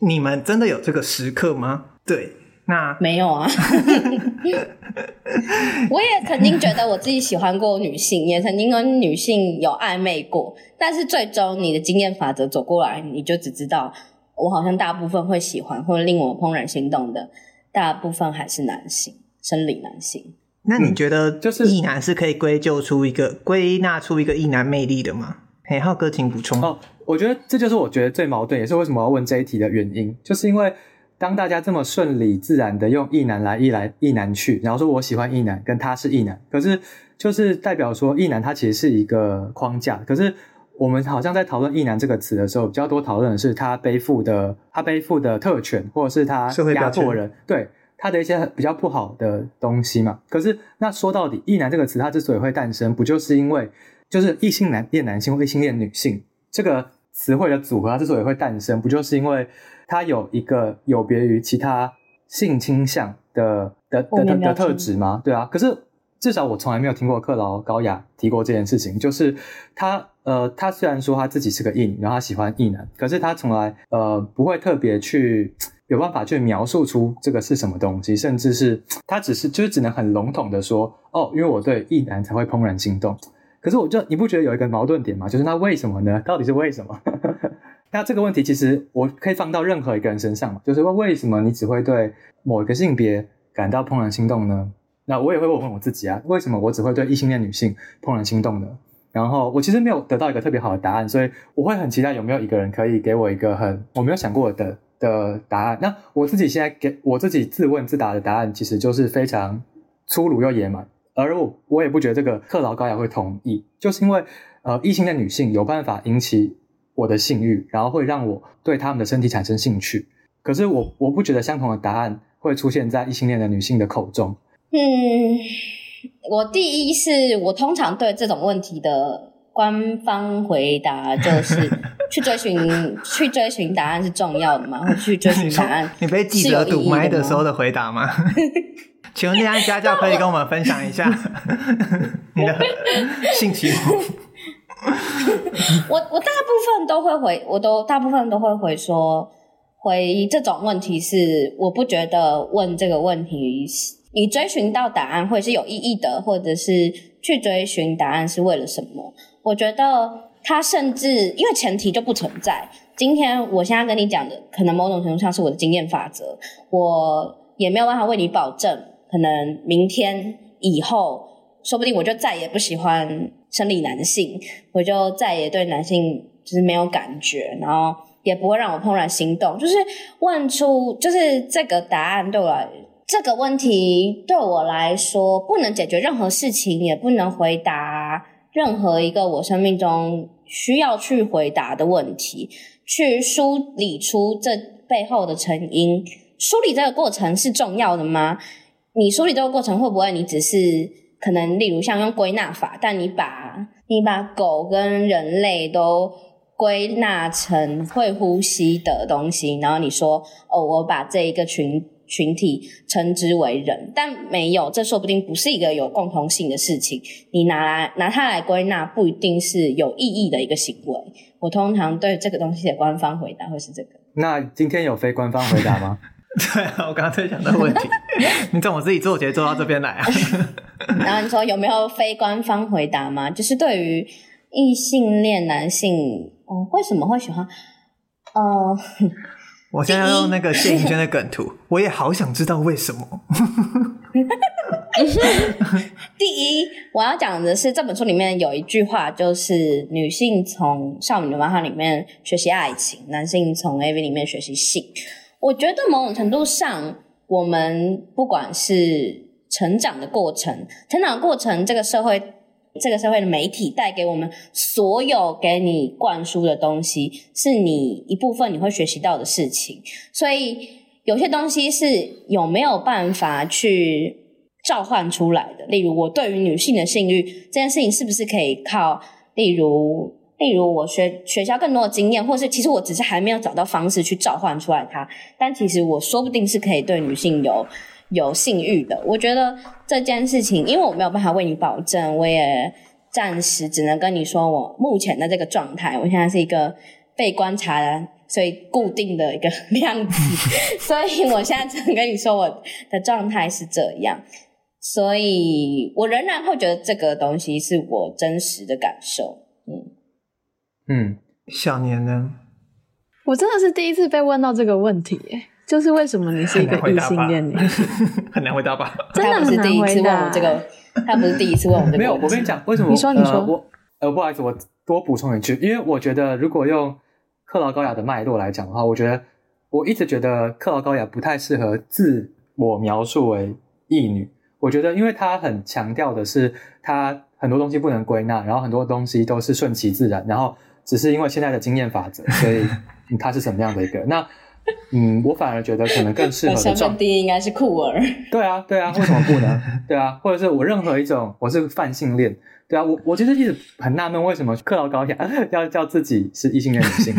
你们真的有这个时刻吗？对。那没有啊，我也曾经觉得我自己喜欢过女性，也曾经跟女性有暧昧过，但是最终你的经验法则走过来，你就只知道我好像大部分会喜欢或令我怦然心动的，大部分还是男性，生理男性。那你觉得就是异男是可以归咎出一个归纳出一个异男魅力的吗？嘿，浩哥请补充。哦，我觉得这就是我觉得最矛盾，也是为什么要问这一题的原因，就是因为。当大家这么顺理自然的用异男来异来异男去，然后说我喜欢异男，跟他是异男，可是就是代表说异男他其实是一个框架。可是我们好像在讨论异男这个词的时候，比较多讨论的是他背负的他背负的特权，或者是他压迫人，对他的一些比较不好的东西嘛。可是那说到底，异男这个词它之所以会诞生，不就是因为就是异性男恋男性或异性恋女性这个词汇的组合，它之所以会诞生，不就是因为？它有一个有别于其他性倾向的的的的，的特质吗？对啊，可是至少我从来没有听过克劳高雅提过这件事情。就是他呃，他虽然说他自己是个异女，然后他喜欢异男，可是他从来呃不会特别去有办法去描述出这个是什么东西，甚至是他只是就是只能很笼统的说哦，因为我对异男才会怦然心动。可是我就你不觉得有一个矛盾点吗？就是那为什么呢？到底是为什么？那这个问题其实我可以放到任何一个人身上嘛，就是问为什么你只会对某一个性别感到怦然心动呢？那我也会问问我自己啊，为什么我只会对异性恋女性怦然心动呢？然后我其实没有得到一个特别好的答案，所以我会很期待有没有一个人可以给我一个很我没有想过的的答案。那我自己现在给我自己自问自答的答案，其实就是非常粗鲁又野蛮，而我我也不觉得这个克劳高雅会同意，就是因为呃异性恋女性有办法引起我的性欲，然后会让我对他们的身体产生兴趣。可是我我不觉得相同的答案会出现在异性恋的女性的口中。嗯，我第一是我通常对这种问题的官方回答就是 去追寻去追寻答案是重要的吗？或去追寻答案？你被记者堵麦的时候的回答吗？请问恋爱家教可以跟我们分享一下 你的性启蒙？我我大部分都会回，我都大部分都会回说。回这种问题是，我不觉得问这个问题，你追寻到答案会是有意义的，或者是去追寻答案是为了什么？我觉得它甚至因为前提就不存在。今天我现在跟你讲的，可能某种程度上是我的经验法则，我也没有办法为你保证，可能明天以后，说不定我就再也不喜欢生理男性，我就再也对男性就是没有感觉，然后。也不会让我怦然心动，就是问出，就是这个答案对我来，这个问题对我来说不能解决任何事情，也不能回答任何一个我生命中需要去回答的问题，去梳理出这背后的成因。梳理这个过程是重要的吗？你梳理这个过程会不会你只是可能，例如像用归纳法，但你把你把狗跟人类都。归纳成会呼吸的东西，然后你说哦，我把这一个群群体称之为人，但没有，这说不定不是一个有共同性的事情。你拿来拿它来归纳，不一定是有意义的一个行为。我通常对这个东西的官方回答会是这个。那今天有非官方回答吗？对啊，我刚刚在想这个问题，你怎么自己做节做到这边来啊？然后你说有没有非官方回答吗？就是对于异性恋男性。哦，为什么会喜欢？呃，我现在用那个谢盈萱的梗图，我也好想知道为什么。第一，我要讲的是这本书里面有一句话，就是女性从少女的漫画里面学习爱情，男性从 AV 里面学习性。我觉得某种程度上，我们不管是成长的过程，成长的过程，这个社会。这个社会的媒体带给我们所有给你灌输的东西，是你一部分你会学习到的事情。所以有些东西是有没有办法去召唤出来的。例如，我对于女性的性欲这件事情，是不是可以靠？例如，例如我学学校更多的经验，或是其实我只是还没有找到方式去召唤出来它。但其实我说不定是可以对女性有。有性欲的，我觉得这件事情，因为我没有办法为你保证，我也暂时只能跟你说我目前的这个状态。我现在是一个被观察的，所以固定的一个量子，所以我现在只能跟你说我的状态是这样。所以我仍然会觉得这个东西是我真实的感受。嗯嗯，小年呢？我真的是第一次被问到这个问题耶。就是为什么你是一个异性恋女性？很难回答吧？真的不是第一次问我这个，他不是第一次问我这个。没有，我跟你讲，为什么？你说，你说，呃、我呃，不好意思，我多补充一句，因为我觉得，如果用克劳高雅的脉络来讲的话，我觉得我一直觉得克劳高雅不太适合自我描述为异女。我觉得，因为他很强调的是，他很多东西不能归纳，然后很多东西都是顺其自然，然后只是因为现在的经验法则，所以他是什么样的一个那。嗯，我反而觉得可能更适合的。身份第一应该是酷儿。对啊，对啊，为什么不呢？对啊，或者是我任何一种，我是泛性恋。对啊，我我其实一直很纳闷，为什么克劳高雅 要叫自己是异性恋女性？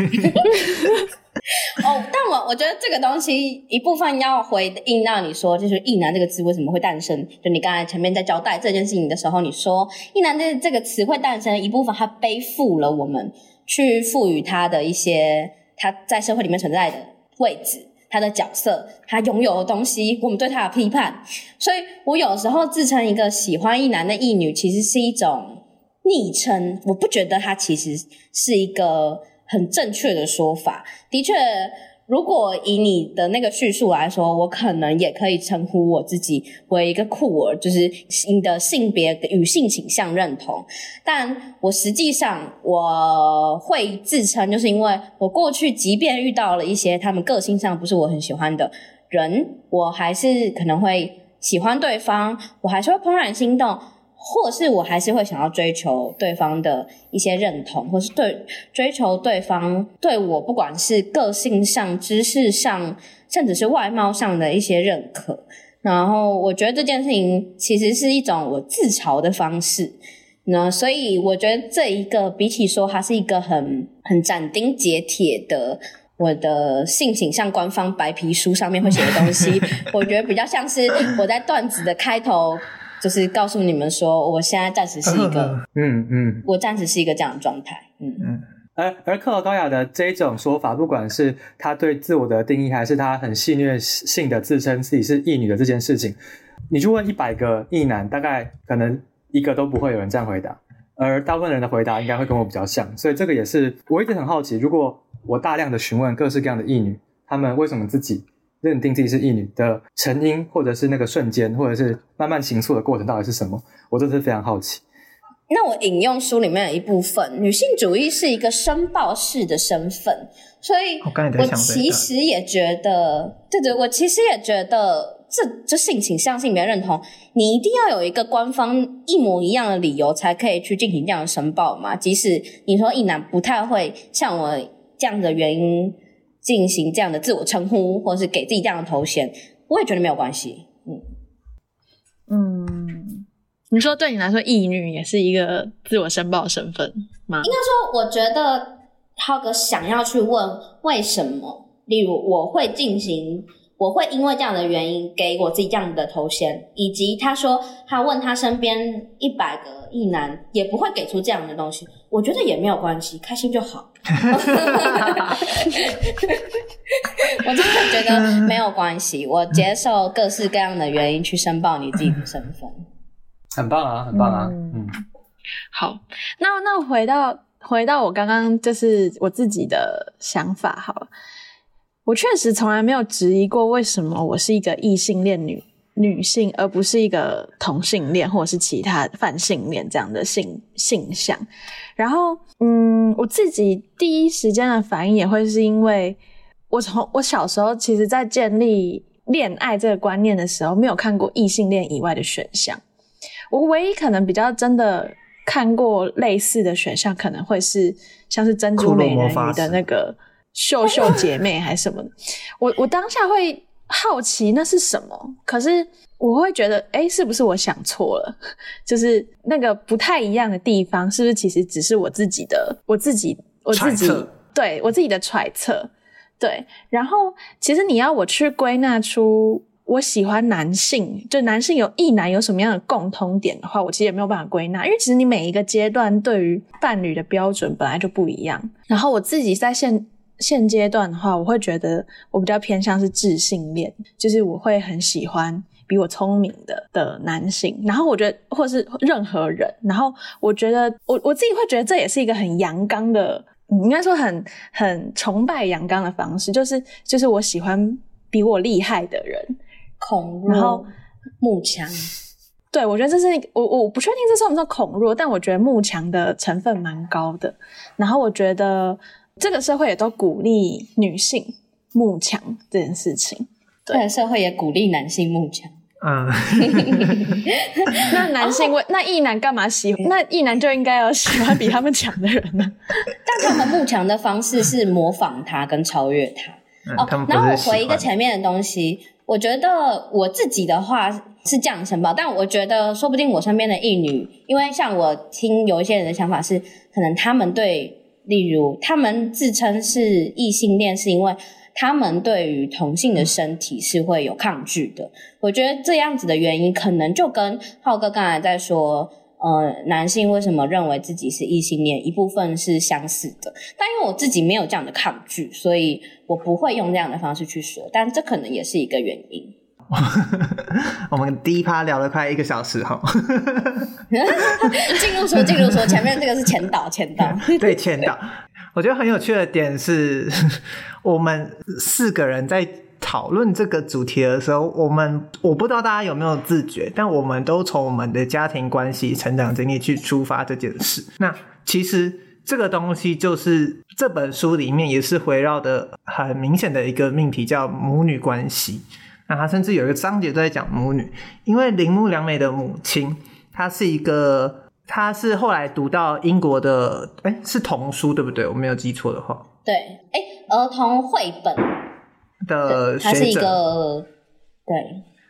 哦，但我我觉得这个东西一部分要回应到你说，就是“异男”这个词为什么会诞生？就你刚才前面在交代这件事情的时候，你说“异男”这这个词会诞生，一部分它背负了我们去赋予它的一些它在社会里面存在的。位置，他的角色，他拥有的东西，我们对他的批判，所以我有时候自称一个喜欢一男的一女，其实是一种昵称。我不觉得他其实是一个很正确的说法。的确，如果以你的那个叙述来说，我可能也可以称呼我自己为一个酷儿，就是你的性别与性倾向认同。但我实际上我会自称，就是因为我过去即便遇到了一些他们个性上不是我很喜欢的人，我还是可能会喜欢对方，我还是会怦然心动。或是我还是会想要追求对方的一些认同，或是对追求对方对我不管是个性上、知识上，甚至是外貌上的一些认可。然后我觉得这件事情其实是一种我自嘲的方式。那所以我觉得这一个比起说它是一个很很斩钉截铁的我的性倾向官方白皮书上面会写的东西，我觉得比较像是我在段子的开头。就是告诉你们说，我现在暂时是一个，嗯嗯，我暂时是一个这样的状态，嗯。嗯。而而克劳高雅的这一种说法，不管是他对自我的定义，还是他很戏谑性的自称自己是异女的这件事情，你去问一百个异男，大概可能一个都不会有人这样回答，而大部分人的回答应该会跟我比较像，所以这个也是我一直很好奇，如果我大量的询问各式各样的异女，他们为什么自己认定自己是异女的成因，或者是那个瞬间，或者是慢慢行塑的过程到底是什么？我真的是非常好奇。那我引用书里面的一部分，女性主义是一个申报式的身份，所以我其实也觉得，对对，我其实也觉得，这这性倾向、性别认同，你一定要有一个官方一模一样的理由，才可以去进行这样的申报嘛。即使你说异男不太会像我这样的原因。进行这样的自我称呼，或是给自己这样的头衔，我也觉得没有关系。嗯嗯，你说对你来说，异女也是一个自我申报身份吗？应该说，我觉得浩哥想要去问为什么，例如我会进行。我会因为这样的原因给我自己这样的头衔，以及他说他问他身边一百个异男也不会给出这样的东西，我觉得也没有关系，开心就好。我真的觉得没有关系，我接受各式各样的原因去申报你自己的身份，很棒啊，很棒啊，嗯，嗯好，那那回到回到我刚刚就是我自己的想法好了。我确实从来没有质疑过，为什么我是一个异性恋女女性，而不是一个同性恋或者是其他泛性恋这样的性性向。然后，嗯，我自己第一时间的反应也会是因为，我从我小时候其实，在建立恋爱这个观念的时候，没有看过异性恋以外的选项。我唯一可能比较真的看过类似的选项，可能会是像是珍珠美人鱼的那个。秀秀姐妹还是什么的，我我当下会好奇那是什么，可是我会觉得，哎，是不是我想错了？就是那个不太一样的地方，是不是其实只是我自己的，我自己，我自己，对，我自己的揣测，对。然后，其实你要我去归纳出我喜欢男性，就男性有异男有什么样的共通点的话，我其实也没有办法归纳，因为其实你每一个阶段对于伴侣的标准本来就不一样。然后我自己在现现阶段的话，我会觉得我比较偏向是智性恋，就是我会很喜欢比我聪明的的男性，然后我觉得或是任何人，然后我觉得我我自己会觉得这也是一个很阳刚的，应该说很很崇拜阳刚的方式，就是就是我喜欢比我厉害的人，恐弱，然后慕强，对，我觉得这是我我不确定这算不算恐弱，但我觉得慕强的成分蛮高的，然后我觉得。这个社会也都鼓励女性慕强这件事情，对，社会也鼓励男性慕强。嗯，那男性为、哦、那异男干嘛喜欢？那异男就应该要喜欢比他们强的人呢？但他们慕强的方式是模仿他跟超越他。嗯、哦，然后我回一个前面的东西，我觉得我自己的话是这样申报，但我觉得说不定我身边的异女，因为像我听有一些人的想法是，可能他们对。例如，他们自称是异性恋，是因为他们对于同性的身体是会有抗拒的。我觉得这样子的原因，可能就跟浩哥刚才在说，呃，男性为什么认为自己是异性恋，一部分是相似的。但因为我自己没有这样的抗拒，所以我不会用这样的方式去说。但这可能也是一个原因。我们第一趴聊了快一个小时哈，进入说进入说，前面这个是前导前导，对前导。我我觉得很有趣的点是，我们四个人在讨论这个主题的时候，我们我不知道大家有没有自觉，但我们都从我们的家庭关系、成长经历去出发这件事。那其实这个东西就是这本书里面也是围绕的很明显的一个命题，叫母女关系。那他甚至有一个章节都在讲母女，因为铃木良美的母亲，她是一个。她是后来读到英国的，哎，是童书对不对？我没有记错的话。对，哎，儿童绘本的学者。他是一个，对。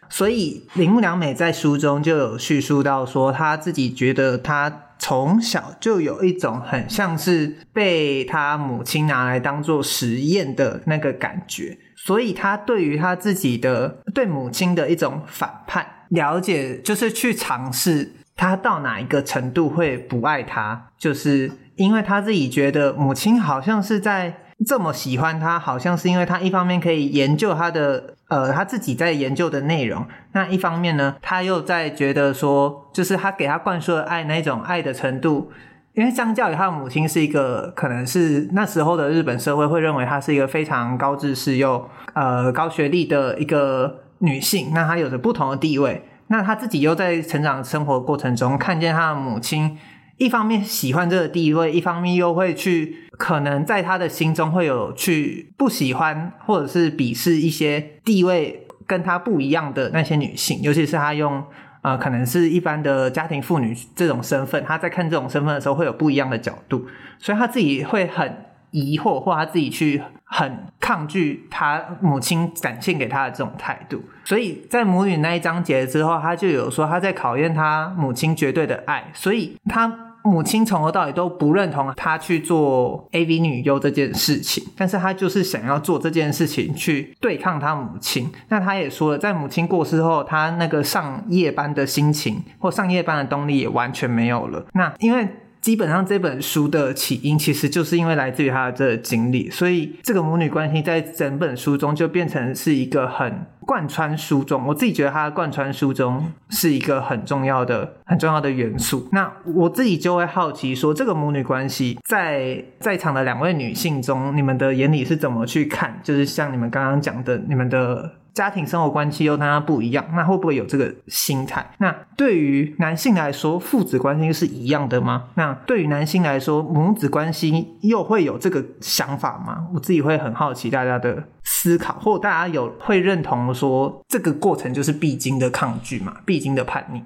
所以铃木良美在书中就有叙述到说，她自己觉得她从小就有一种很像是被她母亲拿来当做实验的那个感觉，所以他对于他自己的对母亲的一种反叛了解，就是去尝试。他到哪一个程度会不爱他，就是因为他自己觉得母亲好像是在这么喜欢他，好像是因为他一方面可以研究他的呃他自己在研究的内容，那一方面呢，他又在觉得说，就是他给他灌输的爱那种爱的程度，因为相较于他的母亲是一个可能是那时候的日本社会会认为她是一个非常高知识又呃高学历的一个女性，那她有着不同的地位。那她自己又在成长生活过程中看见她的母亲，一方面喜欢这个地位，一方面又会去可能在她的心中会有去不喜欢或者是鄙视一些地位跟她不一样的那些女性，尤其是她用呃可能是一般的家庭妇女这种身份，她在看这种身份的时候会有不一样的角度，所以她自己会很疑惑，或她自己去。很抗拒她母亲展现给她的这种态度，所以在母女那一章节之后，她就有说她在考验她母亲绝对的爱，所以她母亲从头到尾都不认同他去做 AV 女优这件事情，但是他就是想要做这件事情去对抗他母亲。那他也说了，在母亲过世后，他那个上夜班的心情或上夜班的动力也完全没有了。那因为。基本上这本书的起因，其实就是因为来自于他的这个经历，所以这个母女关系在整本书中就变成是一个很贯穿书中。我自己觉得它贯穿书中是一个很重要的、很重要的元素。那我自己就会好奇说，这个母女关系在在场的两位女性中，你们的眼里是怎么去看？就是像你们刚刚讲的，你们的。家庭生活关系又跟他不一样，那会不会有这个心态？那对于男性来说，父子关系是一样的吗？那对于男性来说，母子关系又会有这个想法吗？我自己会很好奇大家的思考，或大家有会认同说这个过程就是必经的抗拒嘛，必经的叛逆。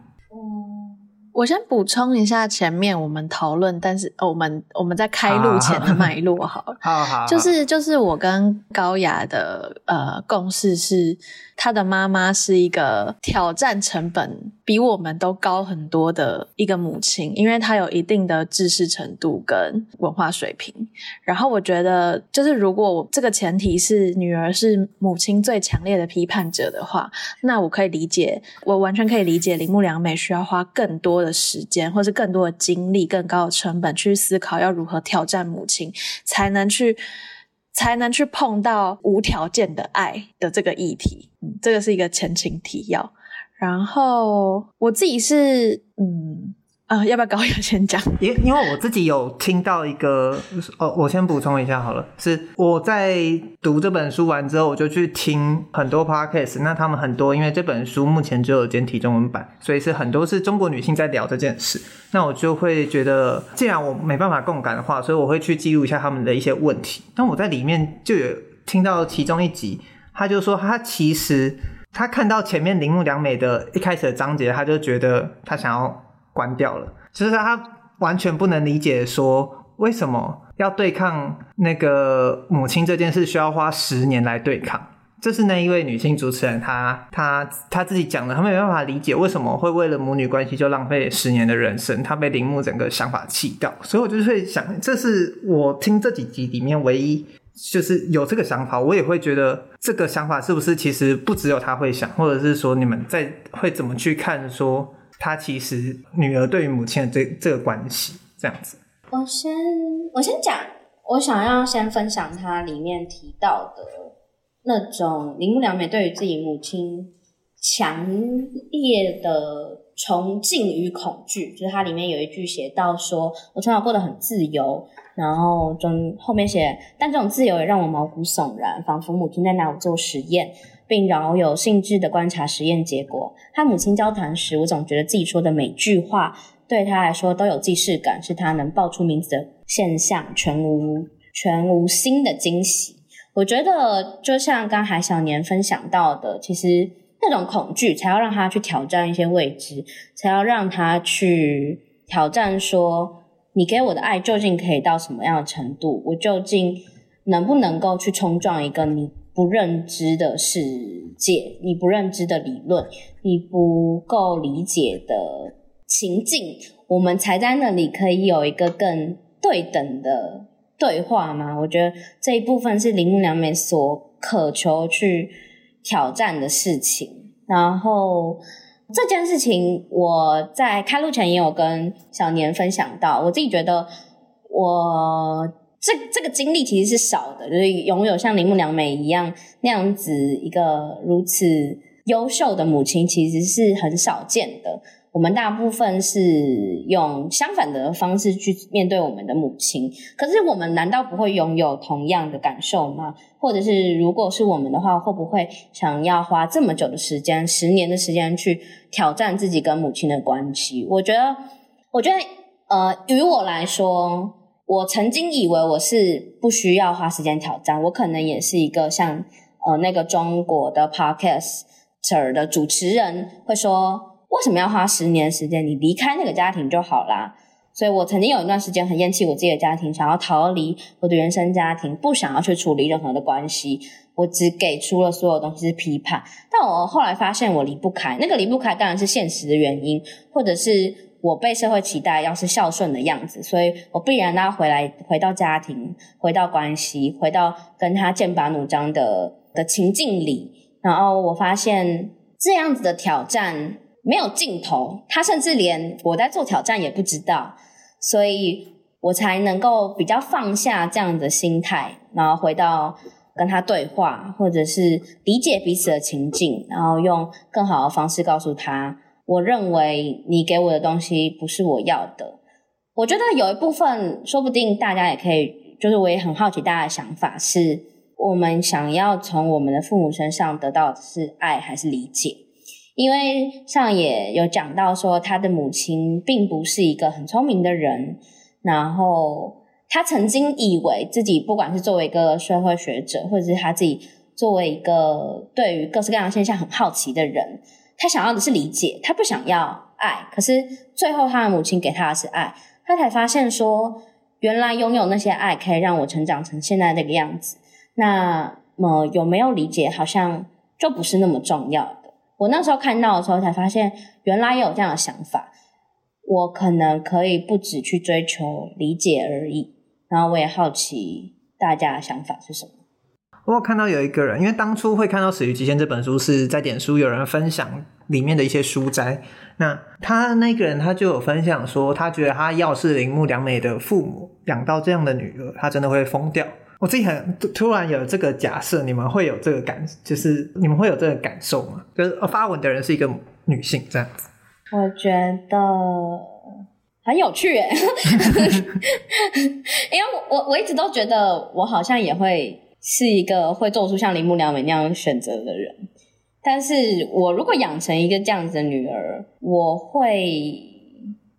我先补充一下前面我们讨论，但是我们我们在开录前的脉络好了，好好，就是就是我跟高雅的呃共识是。他的妈妈是一个挑战成本比我们都高很多的一个母亲，因为她有一定的知识程度跟文化水平。然后我觉得，就是如果这个前提是女儿是母亲最强烈的批判者的话，那我可以理解，我完全可以理解铃木良美需要花更多的时间，或是更多的精力、更高的成本去思考要如何挑战母亲，才能去。才能去碰到无条件的爱的这个议题，嗯，这个是一个前情提要。然后我自己是，嗯。啊，要不要高雅先讲？因因为我自己有听到一个，哦，我先补充一下好了，是我在读这本书完之后，我就去听很多 podcast，那他们很多，因为这本书目前只有简体中文版，所以是很多是中国女性在聊这件事，那我就会觉得，既然我没办法共感的话，所以我会去记录一下他们的一些问题。那我在里面就有听到其中一集，他就说他其实他看到前面铃木良美的一开始的章节，他就觉得他想要。关掉了，就是他完全不能理解说，为什么要对抗那个母亲这件事需要花十年来对抗。这是那一位女性主持人，她她她自己讲的，她没有办法理解为什么会为了母女关系就浪费十年的人生，她被铃木整个想法气掉。所以我就会想，这是我听这几集里面唯一就是有这个想法，我也会觉得这个想法是不是其实不只有她会想，或者是说你们在会怎么去看说。他其实女儿对于母亲的这这个关系这样子。我先我先讲，我想要先分享他里面提到的那种铃木良美对于自己母亲强烈的崇敬与恐惧，就是它里面有一句写到说：“我从小过得很自由。”然后中后面写：“但这种自由也让我毛骨悚然，仿佛母亲在拿我做实验，并饶有兴致的观察实验结果。和母亲交谈时，我总觉得自己说的每句话对他来说都有既视感，是他能报出名字的现象，全无全无新的惊喜。我觉得就像刚才小年分享到的，其实。”那种恐惧，才要让他去挑战一些未知，才要让他去挑战说，你给我的爱究竟可以到什么样的程度？我究竟能不能够去冲撞一个你不认知的世界？你不认知的理论，你不够理解的情境，我们才在那里可以有一个更对等的对话吗？我觉得这一部分是铃木良美所渴求去。挑战的事情，然后这件事情我在开录前也有跟小年分享到，我自己觉得我这这个经历其实是少的，就是拥有像铃木良美一样那样子一个如此优秀的母亲，其实是很少见的。我们大部分是用相反的方式去面对我们的母亲，可是我们难道不会拥有同样的感受吗？或者是如果是我们的话，会不会想要花这么久的时间，十年的时间去挑战自己跟母亲的关系？我觉得，我觉得，呃，于我来说，我曾经以为我是不需要花时间挑战，我可能也是一个像呃那个中国的 podcaster 的主持人会说。为什么要花十年时间？你离开那个家庭就好啦。所以我曾经有一段时间很厌弃我自己的家庭，想要逃离我的原生家庭，不想要去处理任何的关系。我只给出了所有东西是批判，但我后来发现我离不开那个离不开，当然是现实的原因，或者是我被社会期待要是孝顺的样子，所以我必然要回来，回到家庭，回到关系，回到跟他剑拔弩张的的情境里。然后我发现这样子的挑战。没有尽头，他甚至连我在做挑战也不知道，所以我才能够比较放下这样的心态，然后回到跟他对话，或者是理解彼此的情境，然后用更好的方式告诉他，我认为你给我的东西不是我要的。我觉得有一部分，说不定大家也可以，就是我也很好奇大家的想法，是我们想要从我们的父母身上得到的是爱还是理解？因为上也有讲到说，他的母亲并不是一个很聪明的人，然后他曾经以为自己不管是作为一个社会学者，或者是他自己作为一个对于各式各样现象很好奇的人，他想要的是理解，他不想要爱。可是最后他的母亲给他的是爱，他才发现说，原来拥有那些爱可以让我成长成现在这个样子。那么有没有理解，好像就不是那么重要的。我那时候看到的时候，才发现原来也有这样的想法。我可能可以不只去追求理解而已。然后我也好奇大家的想法是什么。我有看到有一个人，因为当初会看到《死于极限》这本书是在点书，有人分享里面的一些书摘。那他那个人他就有分享说，他觉得他要是铃木良美的父母养到这样的女儿，他真的会疯掉。我自己很突然有这个假设，你们会有这个感，就是你们会有这个感受吗？就是发文的人是一个女性这样子。我觉得很有趣耶，因为我我一直都觉得我好像也会是一个会做出像铃木良美那样选择的人，但是我如果养成一个这样子的女儿，我会。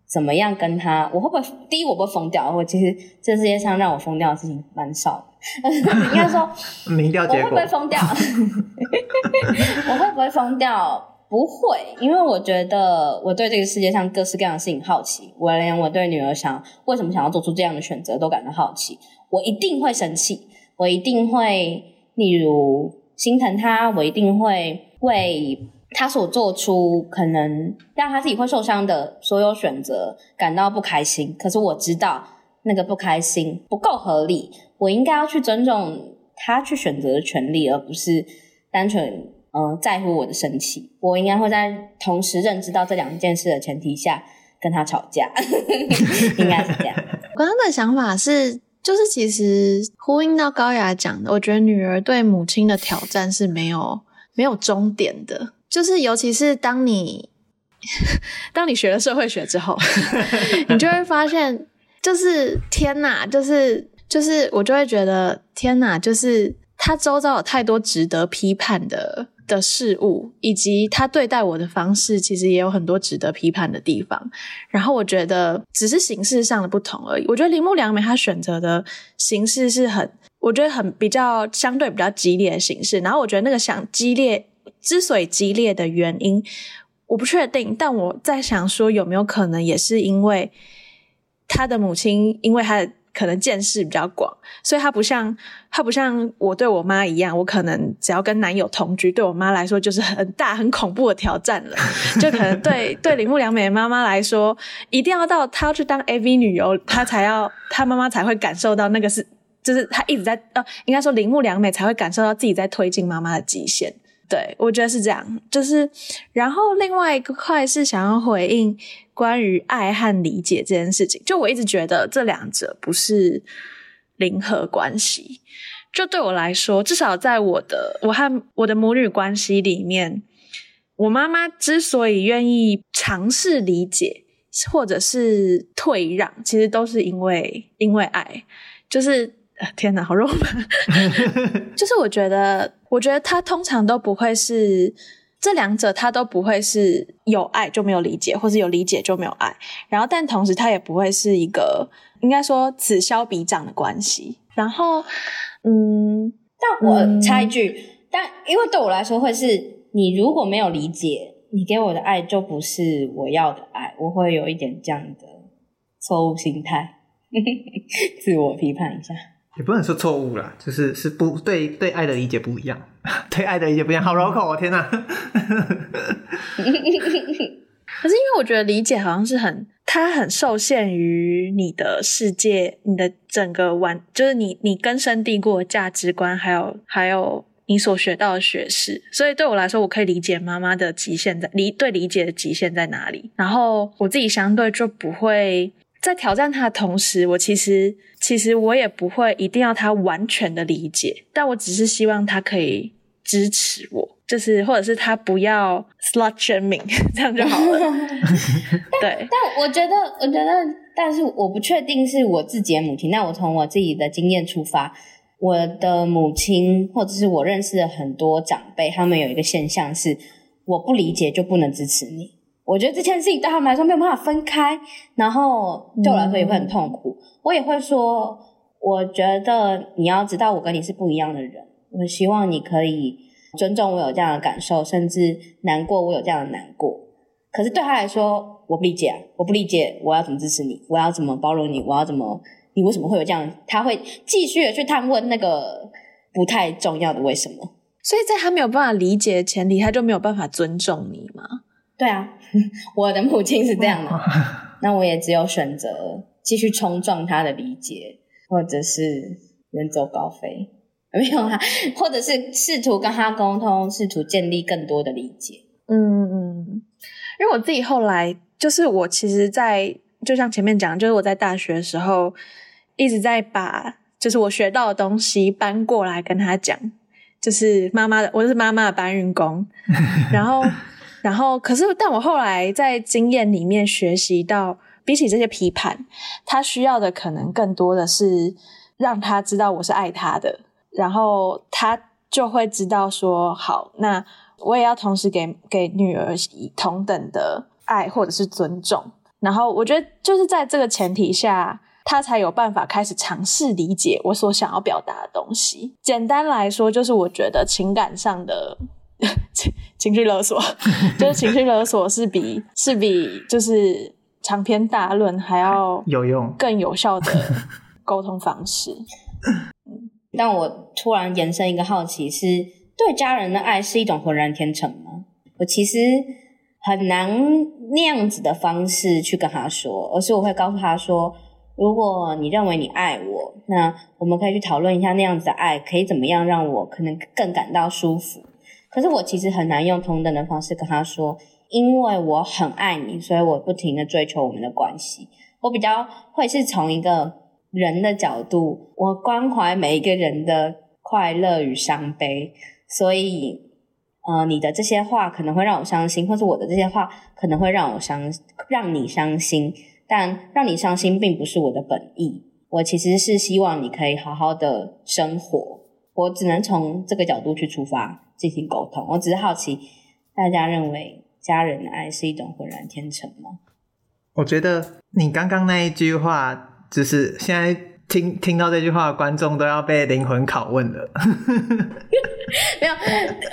怎么样跟她？我会不会第一我不会疯掉？我其实这世界上让我疯掉的事情蛮少的。应该说，民调结果，我会不会疯掉？我会不会疯掉？不会，因为我觉得我对这个世界上各式各样的事情好奇。我连我对女儿想为什么想要做出这样的选择都感到好奇。我一定会生气，我一定会，例如心疼他，我一定会为。他所做出可能让他自己会受伤的所有选择感到不开心，可是我知道那个不开心不够合理，我应该要去尊重他去选择的权利，而不是单纯嗯、在乎我的生气。我应该会在同时认知到这两件事的前提下跟他吵架，应该是这样。我刚刚的想法是，就是其实呼应到高雅讲的，我觉得女儿对母亲的挑战是没有没有终点的。就是，尤其是当你 当你学了社会学之后，你就会发现，就是天哪，就是就是我就会觉得天哪，就是他周遭有太多值得批判的的事物，以及他对待我的方式，其实也有很多值得批判的地方。然后我觉得只是形式上的不同而已。我觉得铃木良美她选择的形式是很，我觉得很比较相对比较激烈的形式。然后我觉得那个想激烈。之所以激烈的原因，我不确定，但我在想说，有没有可能也是因为他的母亲，因为他的可能见识比较广，所以他不像他不像我对我妈一样，我可能只要跟男友同居，对我妈来说就是很大很恐怖的挑战了。就可能对对铃木良美妈妈来说，一定要到她要去当 AV 女优，她才要她妈妈才会感受到那个是，就是她一直在呃，应该说铃木良美才会感受到自己在推进妈妈的极限。对，我觉得是这样，就是，然后另外一个块是想要回应关于爱和理解这件事情，就我一直觉得这两者不是零和关系，就对我来说，至少在我的我和我的母女关系里面，我妈妈之所以愿意尝试理解或者是退让，其实都是因为因为爱，就是。天哪，好肉麻！就是我觉得，我觉得他通常都不会是这两者，他都不会是有爱就没有理解，或是有理解就没有爱。然后，但同时他也不会是一个应该说此消彼长的关系。然后，嗯，但我插一句，嗯、但因为对我来说，会是你如果没有理解，你给我的爱就不是我要的爱，我会有一点这样的错误心态，自我批判一下。也不能说错误啦，就是是不对对爱的理解不一样，对爱的理解不一样，好绕口哦！天哪！可是因为我觉得理解好像是很，它很受限于你的世界，你的整个完，就是你你根深蒂固的价值观，还有还有你所学到的学识。所以对我来说，我可以理解妈妈的极限在理对理解的极限在哪里，然后我自己相对就不会。在挑战他的同时，我其实其实我也不会一定要他完全的理解，但我只是希望他可以支持我，就是或者是他不要 slut shaming，这样就好了。对，但我觉得，我觉得，但是我不确定是我自己的母亲。那我从我自己的经验出发，我的母亲或者是我认识的很多长辈，他们有一个现象是，我不理解就不能支持你。我觉得这件事情对他们来说没有办法分开，然后对我来说也会很痛苦。我也会说，我觉得你要知道我跟你是不一样的人，我希望你可以尊重我有这样的感受，甚至难过我有这样的难过。可是对他来说，我不理解啊，我不理解，我要怎么支持你？我要怎么包容你？我要怎么？你为什么会有这样？他会继续的去探问那个不太重要的为什么。所以在他没有办法理解的前提，他就没有办法尊重你吗？对啊，我的母亲是这样的，那我也只有选择继续冲撞他的理解，或者是远走高飞，没有啊，或者是试图跟他沟通，试图建立更多的理解。嗯嗯，因为我自己后来就是我其实在，在就像前面讲，就是我在大学的时候一直在把就是我学到的东西搬过来跟他讲，就是妈妈的，我就是妈妈的搬运工，然后。然后，可是，但我后来在经验里面学习到，比起这些批判，他需要的可能更多的是让他知道我是爱他的，然后他就会知道说，好，那我也要同时给给女儿以同等的爱或者是尊重。然后，我觉得就是在这个前提下，他才有办法开始尝试理解我所想要表达的东西。简单来说，就是我觉得情感上的。情 情绪勒索，就是情绪勒索是比是比就是长篇大论还要有用、更有效的 沟通方式。但我突然延伸一个好奇是：是对家人的爱是一种浑然天成吗？我其实很难那样子的方式去跟他说，而是我会告诉他说：如果你认为你爱我，那我们可以去讨论一下那样子的爱可以怎么样让我可能更感到舒服。可是我其实很难用同等的方式跟他说，因为我很爱你，所以我不停的追求我们的关系。我比较会是从一个人的角度，我关怀每一个人的快乐与伤悲，所以呃，你的这些话可能会让我伤心，或是我的这些话可能会让我伤，让你伤心。但让你伤心并不是我的本意，我其实是希望你可以好好的生活。我只能从这个角度去出发进行沟通。我只是好奇，大家认为家人的爱是一种浑然天成吗？我觉得你刚刚那一句话，就是现在听听到这句话的观众都要被灵魂拷问了。没有，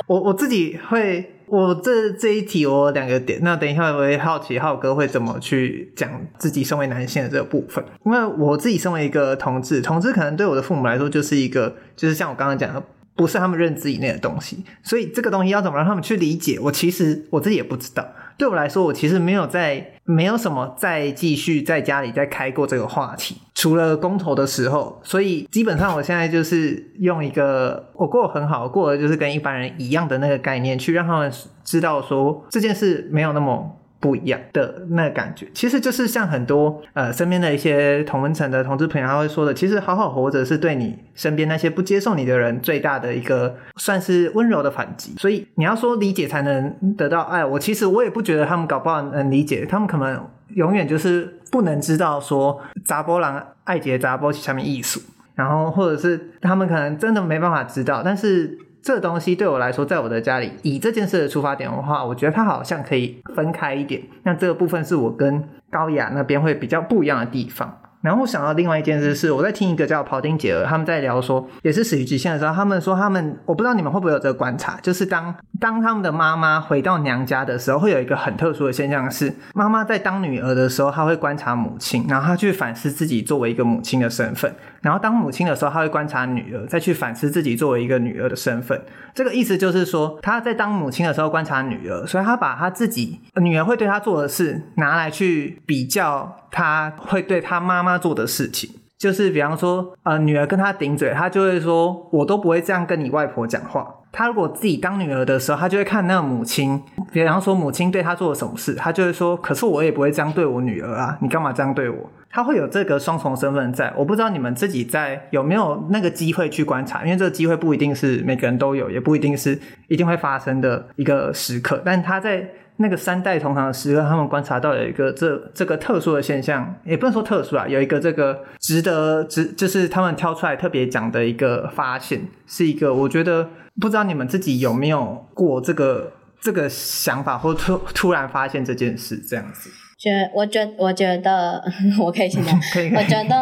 我我自己会，我这这一题我有两个点，那等一下我会好奇浩哥会怎么去讲自己身为男性的这个部分，因为我自己身为一个同志，同志可能对我的父母来说就是一个，就是像我刚刚讲的。不是他们认知以内的东西，所以这个东西要怎么让他们去理解？我其实我自己也不知道。对我来说，我其实没有在没有什么再继续在家里再开过这个话题，除了公投的时候。所以基本上我现在就是用一个我过很好，过的就是跟一般人一样的那个概念，去让他们知道说这件事没有那么。不一样的那感觉，其实就是像很多呃身边的一些同温层的同志朋友他会说的，其实好好活着是对你身边那些不接受你的人最大的一个算是温柔的反击。所以你要说理解才能得到爱，我其实我也不觉得他们搞不好能理解，他们可能永远就是不能知道说查甫人爱一个查甫是什么意思，然后或者是他们可能真的没办法知道，但是。这东西对我来说，在我的家里，以这件事的出发点的话，我觉得它好像可以分开一点。那这个部分是我跟高雅那边会比较不一样的地方。然后想到另外一件事是，我在听一个叫庖丁解儿他们在聊说，也是死于极限的时候，他们说他们，我不知道你们会不会有这个观察，就是当当他们的妈妈回到娘家的时候，会有一个很特殊的现象是，妈妈在当女儿的时候，她会观察母亲，然后她去反思自己作为一个母亲的身份。然后当母亲的时候，他会观察女儿，再去反思自己作为一个女儿的身份。这个意思就是说，他在当母亲的时候观察女儿，所以他把他自己女儿会对他做的事拿来去比较，他会对他妈妈做的事情。就是比方说，呃，女儿跟他顶嘴，他就会说：“我都不会这样跟你外婆讲话。”他如果自己当女儿的时候，他就会看那个母亲，比方说母亲对她做了什么事，他就会说：“可是我也不会这样对我女儿啊，你干嘛这样对我？”他会有这个双重身份在。我不知道你们自己在有没有那个机会去观察，因为这个机会不一定是每个人都有，也不一定是一定会发生的一个时刻，但他在。那个三代同堂的时刻，他们观察到有一个这这个特殊的现象，也不能说特殊啊，有一个这个值得值，就是他们挑出来特别讲的一个发现，是一个我觉得不知道你们自己有没有过这个这个想法，或突突然发现这件事这样子。觉，我觉，我觉得 我可以先讲，我觉得，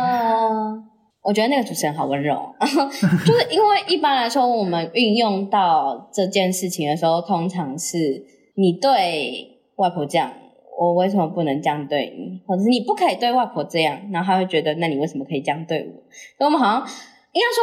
我觉得那个主持人好温柔，就是因为一般来说，我们运用到这件事情的时候，通常是。你对外婆这样，我为什么不能这样对你？或者是你不可以对外婆这样，然后他会觉得，那你为什么可以这样对我？所以我们好像应该说，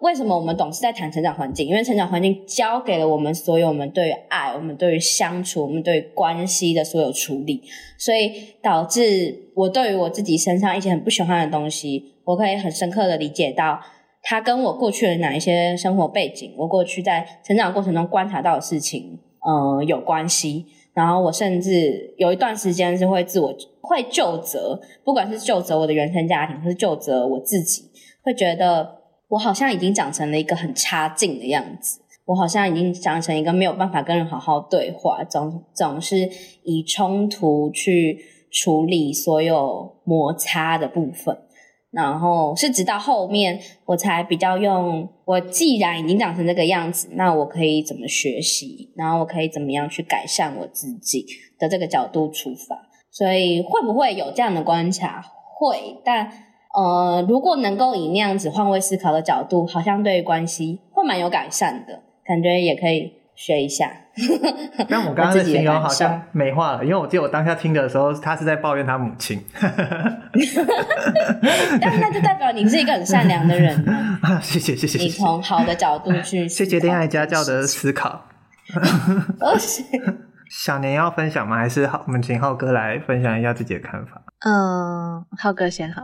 为什么我们总是在谈成长环境？因为成长环境教给了我们所有我们对于爱、我们对于相处、我们对于关系的所有处理，所以导致我对于我自己身上一些很不喜欢的东西，我可以很深刻的理解到，他跟我过去的哪一些生活背景，我过去在成长过程中观察到的事情。嗯、呃，有关系。然后我甚至有一段时间是会自我会就责，不管是就责我的原生家庭，还是就责我自己，会觉得我好像已经长成了一个很差劲的样子，我好像已经长成一个没有办法跟人好好对话，总总是以冲突去处理所有摩擦的部分。然后是直到后面我才比较用，我既然已经长成这个样子，那我可以怎么学习？然后我可以怎么样去改善我自己的这个角度出发？所以会不会有这样的观察？会，但呃，如果能够以那样子换位思考的角度，好像对于关系会蛮有改善的感觉，也可以。学一下，但我刚刚的形容好像美化了，因为我记得我当下听的时候，他是在抱怨他母亲。但那就代表你是一个很善良的人 啊！谢谢谢谢，你从好的角度去谢谢恋爱家教的思考。小年要分享吗？还是浩，我们请浩哥来分享一下自己的看法？嗯，浩哥先好。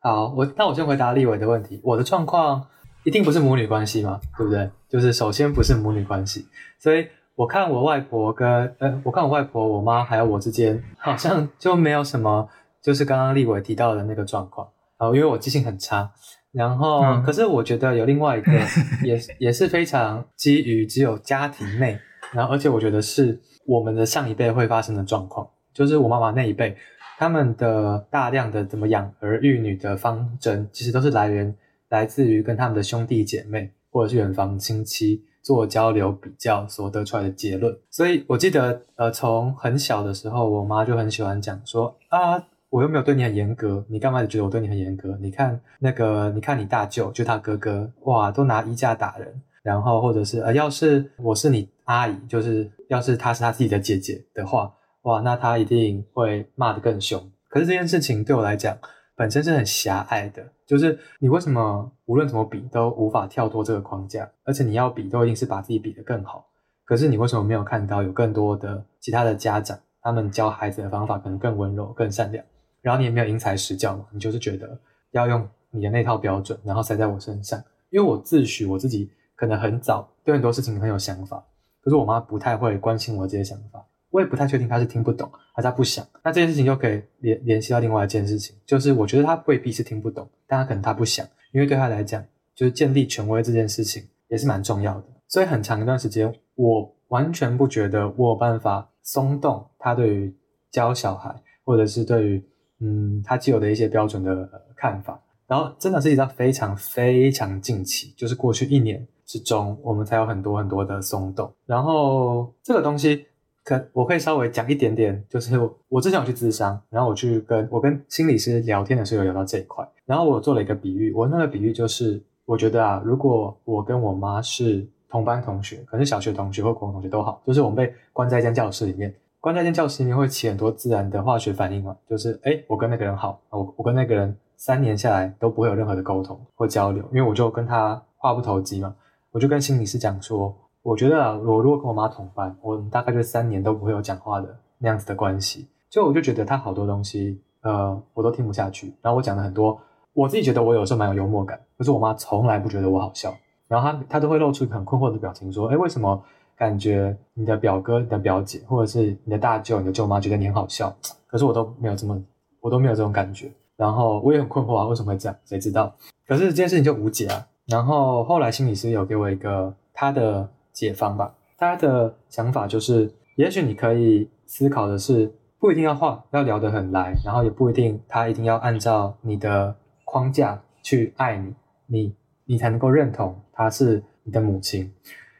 好，我那我先回答立伟的问题。我的状况。一定不是母女关系嘛，对不对？就是首先不是母女关系，所以我看我外婆跟呃，我看我外婆、我妈还有我之间，好像就没有什么，就是刚刚立伟提到的那个状况。然后因为我记性很差，然后可是我觉得有另外一个 也也是非常基于只有家庭内然后而且我觉得是我们的上一辈会发生的状况，就是我妈妈那一辈，他们的大量的怎么养儿育女的方针，其实都是来源来自于跟他们的兄弟姐妹或者是远房亲戚做交流比较所得出来的结论。所以我记得，呃，从很小的时候，我妈就很喜欢讲说啊。我又没有对你很严格，你干嘛觉得我对你很严格？你看那个，你看你大舅，就他哥哥，哇，都拿衣架打人。然后或者是呃，要是我是你阿姨，就是要是她是她自己的姐姐的话，哇，那他一定会骂得更凶。可是这件事情对我来讲，本身是很狭隘的，就是你为什么无论怎么比都无法跳脱这个框架？而且你要比，都一定是把自己比得更好。可是你为什么没有看到有更多的其他的家长，他们教孩子的方法可能更温柔、更善良？然后你也没有因材施教嘛，你就是觉得要用你的那套标准，然后塞在我身上。因为我自诩我自己可能很早对很多事情很有想法，可是我妈不太会关心我这些想法，我也不太确定他是听不懂还是他不想。那这件事情就可以联联系到另外一件事情，就是我觉得他未必是听不懂，但他可能他不想，因为对他来讲，就是建立权威这件事情也是蛮重要的。所以很长一段时间，我完全不觉得我有办法松动他对于教小孩，或者是对于。嗯，他既有的一些标准的、看法，然后真的是一直到非常非常近期，就是过去一年之中，我们才有很多很多的松动。然后这个东西可我可以稍微讲一点点，就是我，之前有去咨商，然后我去跟我跟心理师聊天的时候有聊到这一块，然后我做了一个比喻，我那个比喻就是，我觉得啊，如果我跟我妈是同班同学，可能是小学同学或高中同学都好，就是我们被关在一间教室里面。关在一间教室里面会起很多自然的化学反应嘛，就是诶，我跟那个人好，我我跟那个人三年下来都不会有任何的沟通或交流，因为我就跟他话不投机嘛。我就跟心理师讲说，我觉得啊，我如果跟我妈同班，我大概就三年都不会有讲话的那样子的关系。就我就觉得她好多东西，呃，我都听不下去。然后我讲了很多，我自己觉得我有时候蛮有幽默感，可是我妈从来不觉得我好笑。然后她她都会露出很困惑的表情，说，诶，为什么？感觉你的表哥、你的表姐，或者是你的大舅、你的舅妈觉得你很好笑，可是我都没有这么，我都没有这种感觉。然后我也很困惑啊，为什么会这样？谁知道？可是这件事情就无解啊。然后后来心理师有给我一个他的解方吧，他的想法就是，也许你可以思考的是，不一定要画，要聊得很来，然后也不一定他一定要按照你的框架去爱你，你你才能够认同他是你的母亲。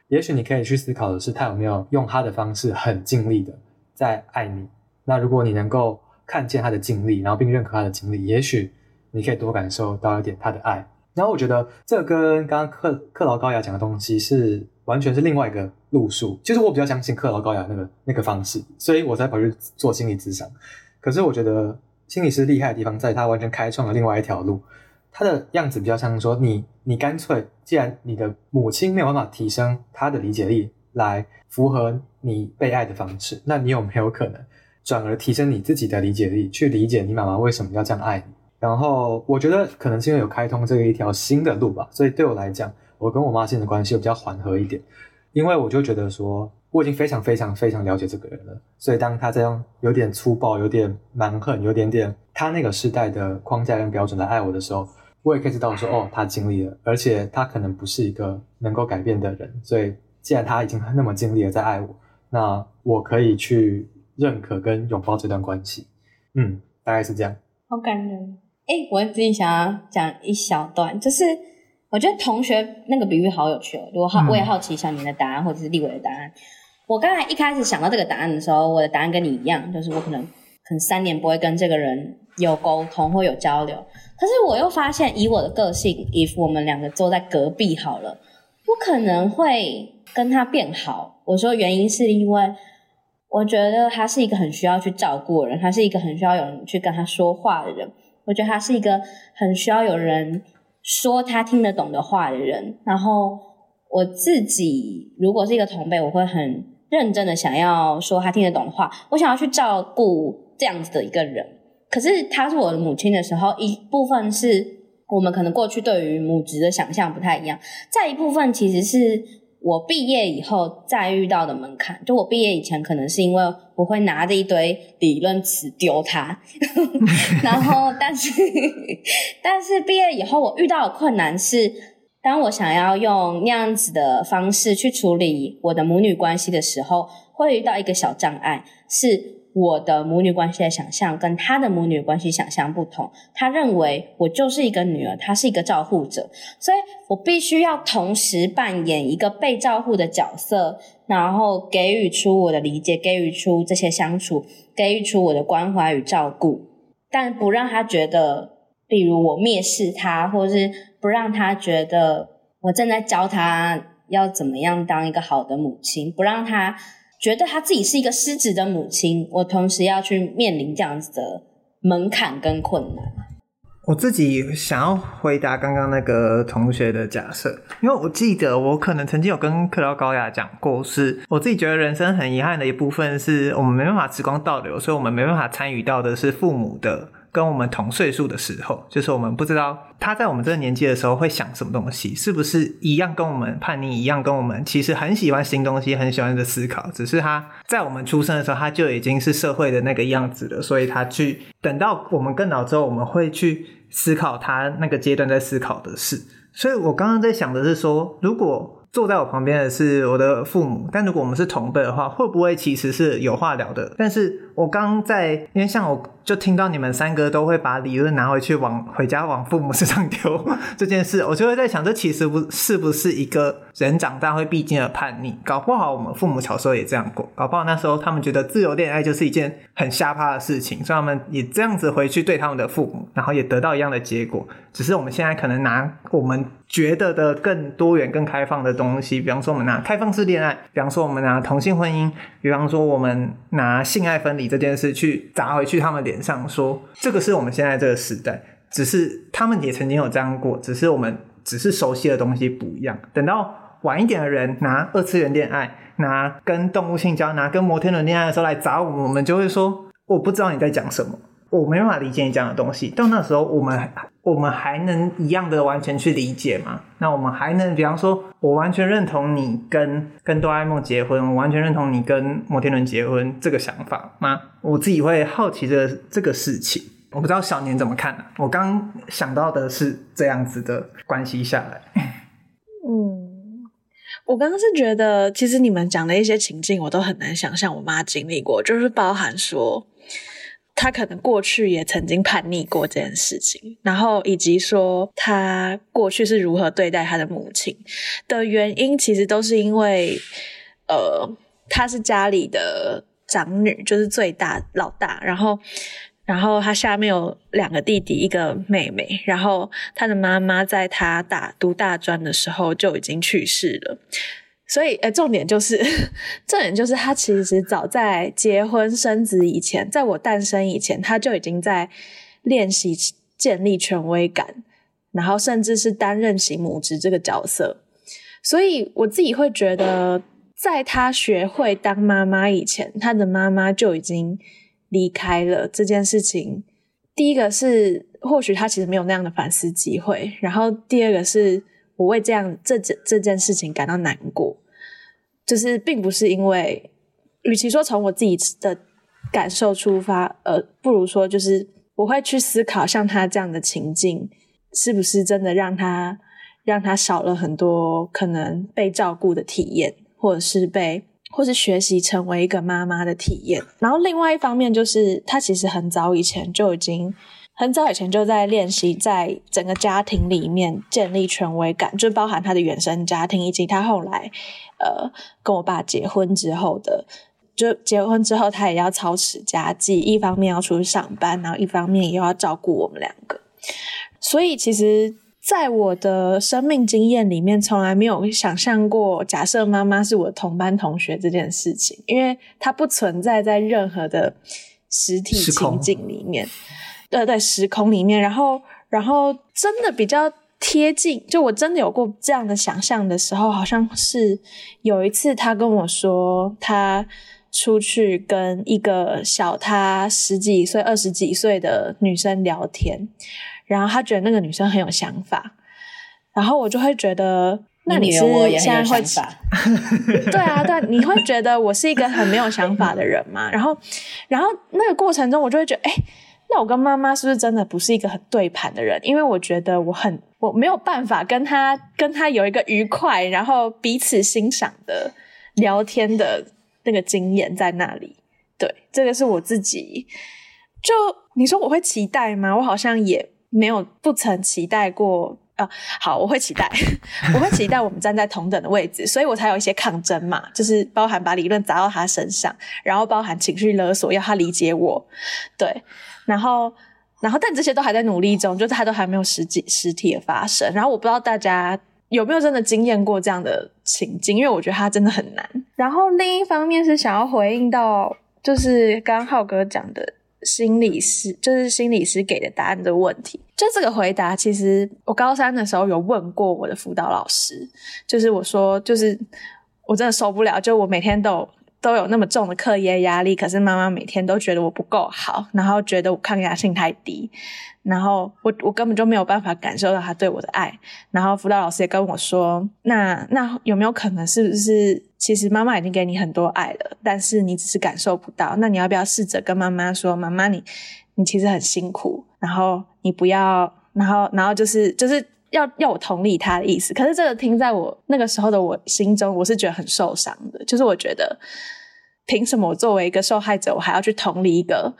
也许你可以去思考的是，他有没有用他的方式很尽力的在爱你。那如果你能够看见他的尽力，然后并认可他的经历，也许你可以多感受到一点他的爱。然后我觉得这跟刚刚克克劳高雅讲的东西是完全是另外一个路数。其实我比较相信克劳高雅那个那个方式，所以我才跑去做心理咨商。可是我觉得心理师厉害的地方在他完全开创了另外一条路。他的样子比较像说你，你干脆，既然你的母亲没有办法提升她的理解力来符合你被爱的方式，那你有没有可能转而提升你自己的理解力，去理解你妈妈为什么要这样爱你？然后我觉得可能是因为有开通这一条新的路吧，所以对我来讲，我跟我妈之间的关系比较缓和一点，因为我就觉得说。我已经非常非常非常了解这个人了，所以当他这样有点粗暴、有点蛮横、有点点他那个时代的框架跟标准来爱我的时候，我也可以知道说，哦，他尽力了，而且他可能不是一个能够改变的人，所以既然他已经那么尽力了在爱我，那我可以去认可跟拥抱这段关系。嗯，大概是这样。好感人。哎，我自己想要讲一小段，就是我觉得同学那个比喻好有趣哦，如果好，我也好奇小宁的答案或者是立伟的答案。我刚才一开始想到这个答案的时候，我的答案跟你一样，就是我可能可能三年不会跟这个人有沟通或有交流。可是我又发现，以我的个性，if 我们两个坐在隔壁好了，我可能会跟他变好。我说原因是因为我觉得他是一个很需要去照顾的人，他是一个很需要有人去跟他说话的人。我觉得他是一个很需要有人说他听得懂的话的人。然后我自己如果是一个同辈，我会很。认真的想要说他听得懂的话，我想要去照顾这样子的一个人。可是他是我的母亲的时候，一部分是我们可能过去对于母职的想象不太一样，再一部分其实是我毕业以后再遇到的门槛。就我毕业以前，可能是因为我会拿着一堆理论词丢他，然后但是 但是毕业以后，我遇到的困难是当我想要用那样子的方式去处理我的母女关系的时候，会遇到一个小障碍，是我的母女关系的想象跟他的母女关系想象不同。他认为我就是一个女儿，他是一个照护者，所以我必须要同时扮演一个被照护的角色，然后给予出我的理解，给予出这些相处，给予出我的关怀与照顾，但不让他觉得，比如我蔑视他，或是不让他觉得我正在教他要怎么样当一个好的母亲，不让他。觉得他自己是一个失职的母亲，我同时要去面临这样子的门槛跟困难。我自己想要回答刚刚那个同学的假设，因为我记得我可能曾经有跟克劳高雅讲过，是我自己觉得人生很遗憾的一部分，是我们没办法时光倒流，所以我们没办法参与到的是父母的。跟我们同岁数的时候，就是我们不知道他在我们这个年纪的时候会想什么东西，是不是一样跟我们叛逆，一样跟我们其实很喜欢新东西，很喜欢的思考，只是他在我们出生的时候他就已经是社会的那个样子了，所以他去等到我们更老之后，我们会去思考他那个阶段在思考的事。所以我刚刚在想的是说，如果。坐在我旁边的是我的父母，但如果我们是同辈的话，会不会其实是有话聊的？但是我刚在，因为像我就听到你们三个都会把理论拿回去往回家往父母身上丢 这件事，我就会在想，这其实不是不是一个人长大会必经的叛逆？搞不好我们父母小时候也这样过，搞不好那时候他们觉得自由恋爱就是一件很瞎趴的事情，所以他们也这样子回去对他们的父母，然后也得到一样的结果。只是我们现在可能拿我们觉得的更多元、更开放的东西，比方说我们拿开放式恋爱，比方说我们拿同性婚姻，比方说我们拿性爱分离这件事去砸回去他们脸上，说这个是我们现在这个时代。只是他们也曾经有这样过，只是我们只是熟悉的东西不一样。等到晚一点的人拿二次元恋爱、拿跟动物性交、拿跟摩天轮恋爱的时候来砸我们，我们就会说我不知道你在讲什么。我没办法理解你讲的东西，到那时候我们我们还能一样的完全去理解吗？那我们还能，比方说，我完全认同你跟跟哆啦 A 梦结婚，我完全认同你跟摩天轮结婚这个想法吗？我自己会好奇的这个事情，我不知道小年怎么看呢？我刚想到的是这样子的关系下来。嗯，我刚刚是觉得，其实你们讲的一些情境，我都很难想象我妈经历过，就是包含说。他可能过去也曾经叛逆过这件事情，然后以及说他过去是如何对待他的母亲的原因，其实都是因为，呃，他是家里的长女，就是最大老大，然后，然后他下面有两个弟弟，一个妹妹，然后他的妈妈在他大读大专的时候就已经去世了。所以，呃，重点就是，重点就是，他其实早在结婚生子以前，在我诞生以前，他就已经在练习建立权威感，然后甚至是担任起母职这个角色。所以，我自己会觉得，在他学会当妈妈以前，他的妈妈就已经离开了这件事情。第一个是，或许他其实没有那样的反思机会，然后第二个是。我为这样这这这件事情感到难过，就是并不是因为，与其说从我自己的感受出发，呃，不如说就是我会去思考，像他这样的情境，是不是真的让他让他少了很多可能被照顾的体验，或者是被或是学习成为一个妈妈的体验。然后另外一方面就是，他其实很早以前就已经。很早以前就在练习，在整个家庭里面建立权威感，就包含他的原生家庭，以及他后来，呃，跟我爸结婚之后的，就结婚之后他也要操持家计，一方面要出去上班，然后一方面也要照顾我们两个。所以，其实，在我的生命经验里面，从来没有想象过，假设妈妈是我的同班同学这件事情，因为它不存在在任何的实体情境里面。对对，时空里面，然后，然后真的比较贴近，就我真的有过这样的想象的时候，好像是有一次他跟我说，他出去跟一个小他十几岁、二十几岁的女生聊天，然后他觉得那个女生很有想法，然后我就会觉得，那你是现在会对啊，对，你会觉得我是一个很没有想法的人吗？然后，然后那个过程中，我就会觉得，哎。那我跟妈妈是不是真的不是一个很对盘的人？因为我觉得我很我没有办法跟他跟他有一个愉快，然后彼此欣赏的聊天的那个经验在那里。对，这个是我自己。就你说我会期待吗？我好像也没有不曾期待过。呃，好，我会期待，我会期待我们站在同等的位置，所以我才有一些抗争嘛，就是包含把理论砸到他身上，然后包含情绪勒索，要他理解我，对，然后，然后，但这些都还在努力中，就是他都还没有实际实体的发生。然后我不知道大家有没有真的经验过这样的情境，因为我觉得他真的很难。然后另一方面是想要回应到，就是刚刚浩哥讲的。心理师就是心理师给的答案的问题，就这个回答，其实我高三的时候有问过我的辅导老师，就是我说，就是我真的受不了，就我每天都都有那么重的课业压力，可是妈妈每天都觉得我不够好，然后觉得我抗压性太低，然后我我根本就没有办法感受到她对我的爱，然后辅导老师也跟我说，那那有没有可能是不是？其实妈妈已经给你很多爱了，但是你只是感受不到。那你要不要试着跟妈妈说：“妈妈，你你其实很辛苦，然后你不要，然后然后就是就是要要我同理他的意思。”可是这个听在我那个时候的我心中，我是觉得很受伤的。就是我觉得，凭什么我作为一个受害者，我还要去同理一个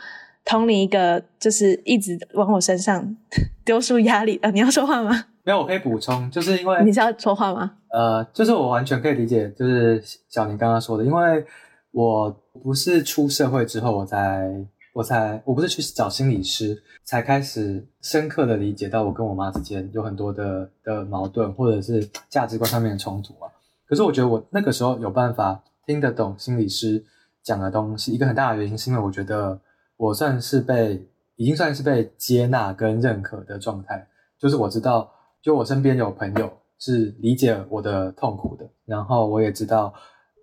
同理一个，就是一直往我身上 丢出压力的？你要说话吗？没有，我可以补充，就是因为你是要说话吗？呃，就是我完全可以理解，就是小宁刚刚说的，因为我不是出社会之后，我才我才我不是去找心理师，才开始深刻的理解到我跟我妈之间有很多的的矛盾，或者是价值观上面的冲突啊。可是我觉得我那个时候有办法听得懂心理师讲的东西，一个很大的原因是因为我觉得我算是被已经算是被接纳跟认可的状态，就是我知道。就我身边有朋友是理解我的痛苦的，然后我也知道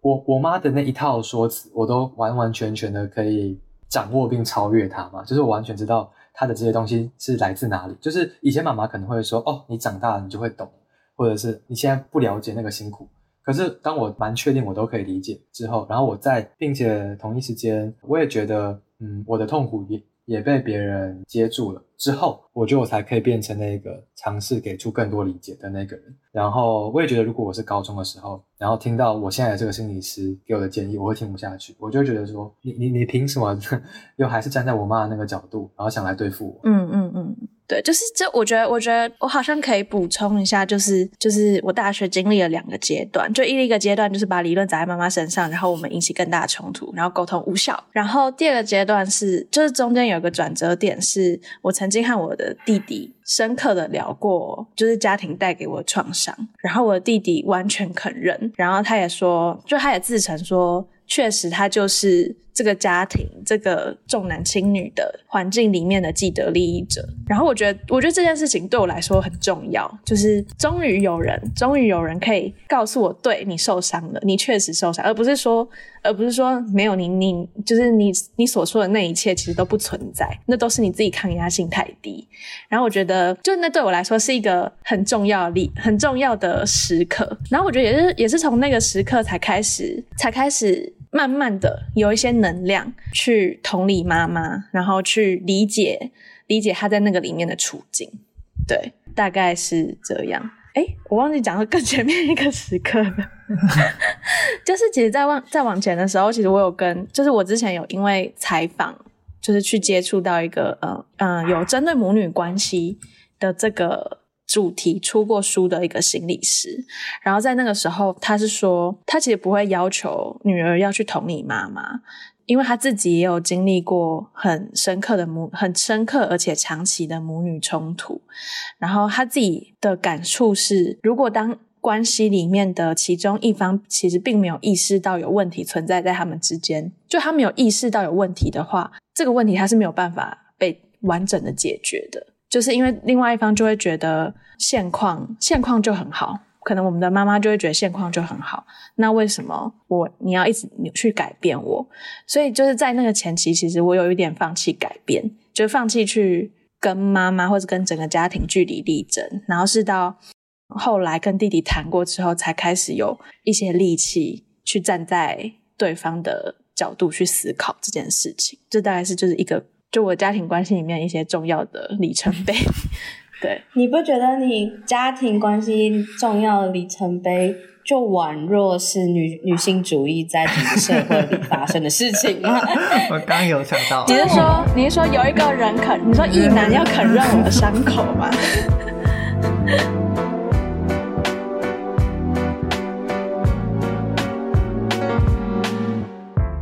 我我妈的那一套说辞，我都完完全全的可以掌握并超越它嘛。就是我完全知道它的这些东西是来自哪里。就是以前妈妈可能会说：“哦，你长大了你就会懂，或者是你现在不了解那个辛苦。”可是当我蛮确定我都可以理解之后，然后我在并且同一时间，我也觉得，嗯，我的痛苦也。也被别人接住了之后，我觉得我才可以变成那个尝试给出更多理解的那个人。然后我也觉得，如果我是高中的时候，然后听到我现在的这个心理师给我的建议，我会听不下去。我就觉得说，你你你凭什么 又还是站在我妈的那个角度，然后想来对付我？嗯嗯嗯。对，就是这，我觉得，我觉得我好像可以补充一下，就是就是我大学经历了两个阶段，就一个阶段就是把理论砸在妈妈身上，然后我们引起更大的冲突，然后沟通无效。然后第二个阶段是，就是中间有一个转折点，是我曾经和我的弟弟深刻的聊过，就是家庭带给我的创伤，然后我的弟弟完全肯认，然后他也说，就他也自承说，确实他就是。这个家庭，这个重男轻女的环境里面的既得利益者，然后我觉得，我觉得这件事情对我来说很重要，就是终于有人，终于有人可以告诉我，对，你受伤了，你确实受伤，而不是说，而不是说没有你，你就是你，你所说的那一切其实都不存在，那都是你自己抗压性太低。然后我觉得，就那对我来说是一个很重要的、很重要的时刻。然后我觉得也是，也是从那个时刻才开始，才开始。慢慢的有一些能量去同理妈妈，然后去理解理解她在那个里面的处境，对，大概是这样。哎，我忘记讲了更前面一个时刻了，就是其实在往再往前的时候，其实我有跟，就是我之前有因为采访，就是去接触到一个呃嗯、呃、有针对母女关系的这个。主题出过书的一个心理师，然后在那个时候，他是说，他其实不会要求女儿要去同理妈妈，因为他自己也有经历过很深刻的母、很深刻而且长期的母女冲突，然后他自己的感触是，如果当关系里面的其中一方其实并没有意识到有问题存在在他们之间，就他没有意识到有问题的话，这个问题他是没有办法被完整的解决的。就是因为另外一方就会觉得现况现况就很好，可能我们的妈妈就会觉得现况就很好，那为什么我你要一直去改变我？所以就是在那个前期，其实我有一点放弃改变，就放弃去跟妈妈或者跟整个家庭据理力争，然后是到后来跟弟弟谈过之后，才开始有一些力气去站在对方的角度去思考这件事情。这大概是就是一个。就我家庭关系里面一些重要的里程碑。对，你不觉得你家庭关系重要的里程碑就宛若是女女性主义在整个社会里发生的事情吗？我刚刚有想到，你是说你是说有一个人肯，你说异男要肯认我的伤口吗？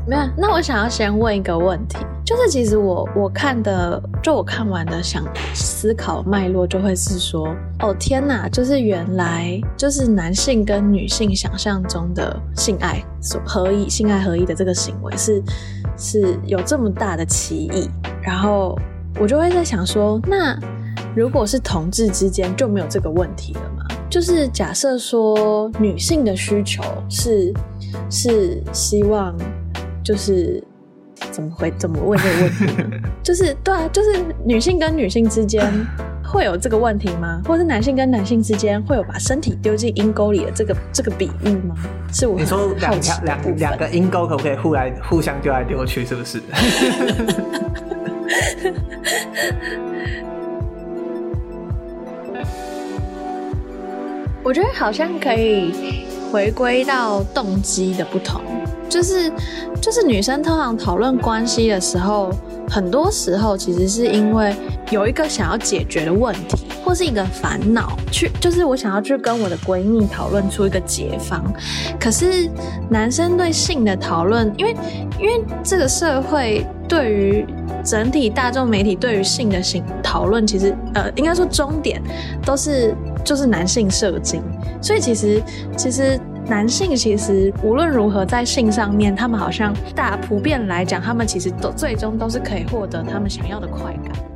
没有，那我想要先问一个问题。就是其实我我看的，就我看完的想思考脉络就会是说，哦天哪，就是原来就是男性跟女性想象中的性爱所合一、性爱合一的这个行为是是有这么大的歧义。然后我就会在想说，那如果是同志之间就没有这个问题了吗？就是假设说女性的需求是是希望就是。怎么会怎么问这个问题呢？就是对啊，就是女性跟女性之间会有这个问题吗？或者是男性跟男性之间会有把身体丢进阴沟里的这个这个比喻吗？是我你说两条两两个阴沟可不可以互来互相丢来丢去？是不是？我觉得好像可以回归到动机的不同。就是就是女生通常讨论关系的时候，很多时候其实是因为有一个想要解决的问题，或是一个烦恼，去就是我想要去跟我的闺蜜讨论出一个解方。可是男生对性的讨论，因为因为这个社会对于整体大众媒体对于性的性讨论，其实呃应该说终点都是就是男性射精，所以其实其实。男性其实无论如何在性上面，他们好像大普遍来讲，他们其实都最终都是可以获得他们想要的快感。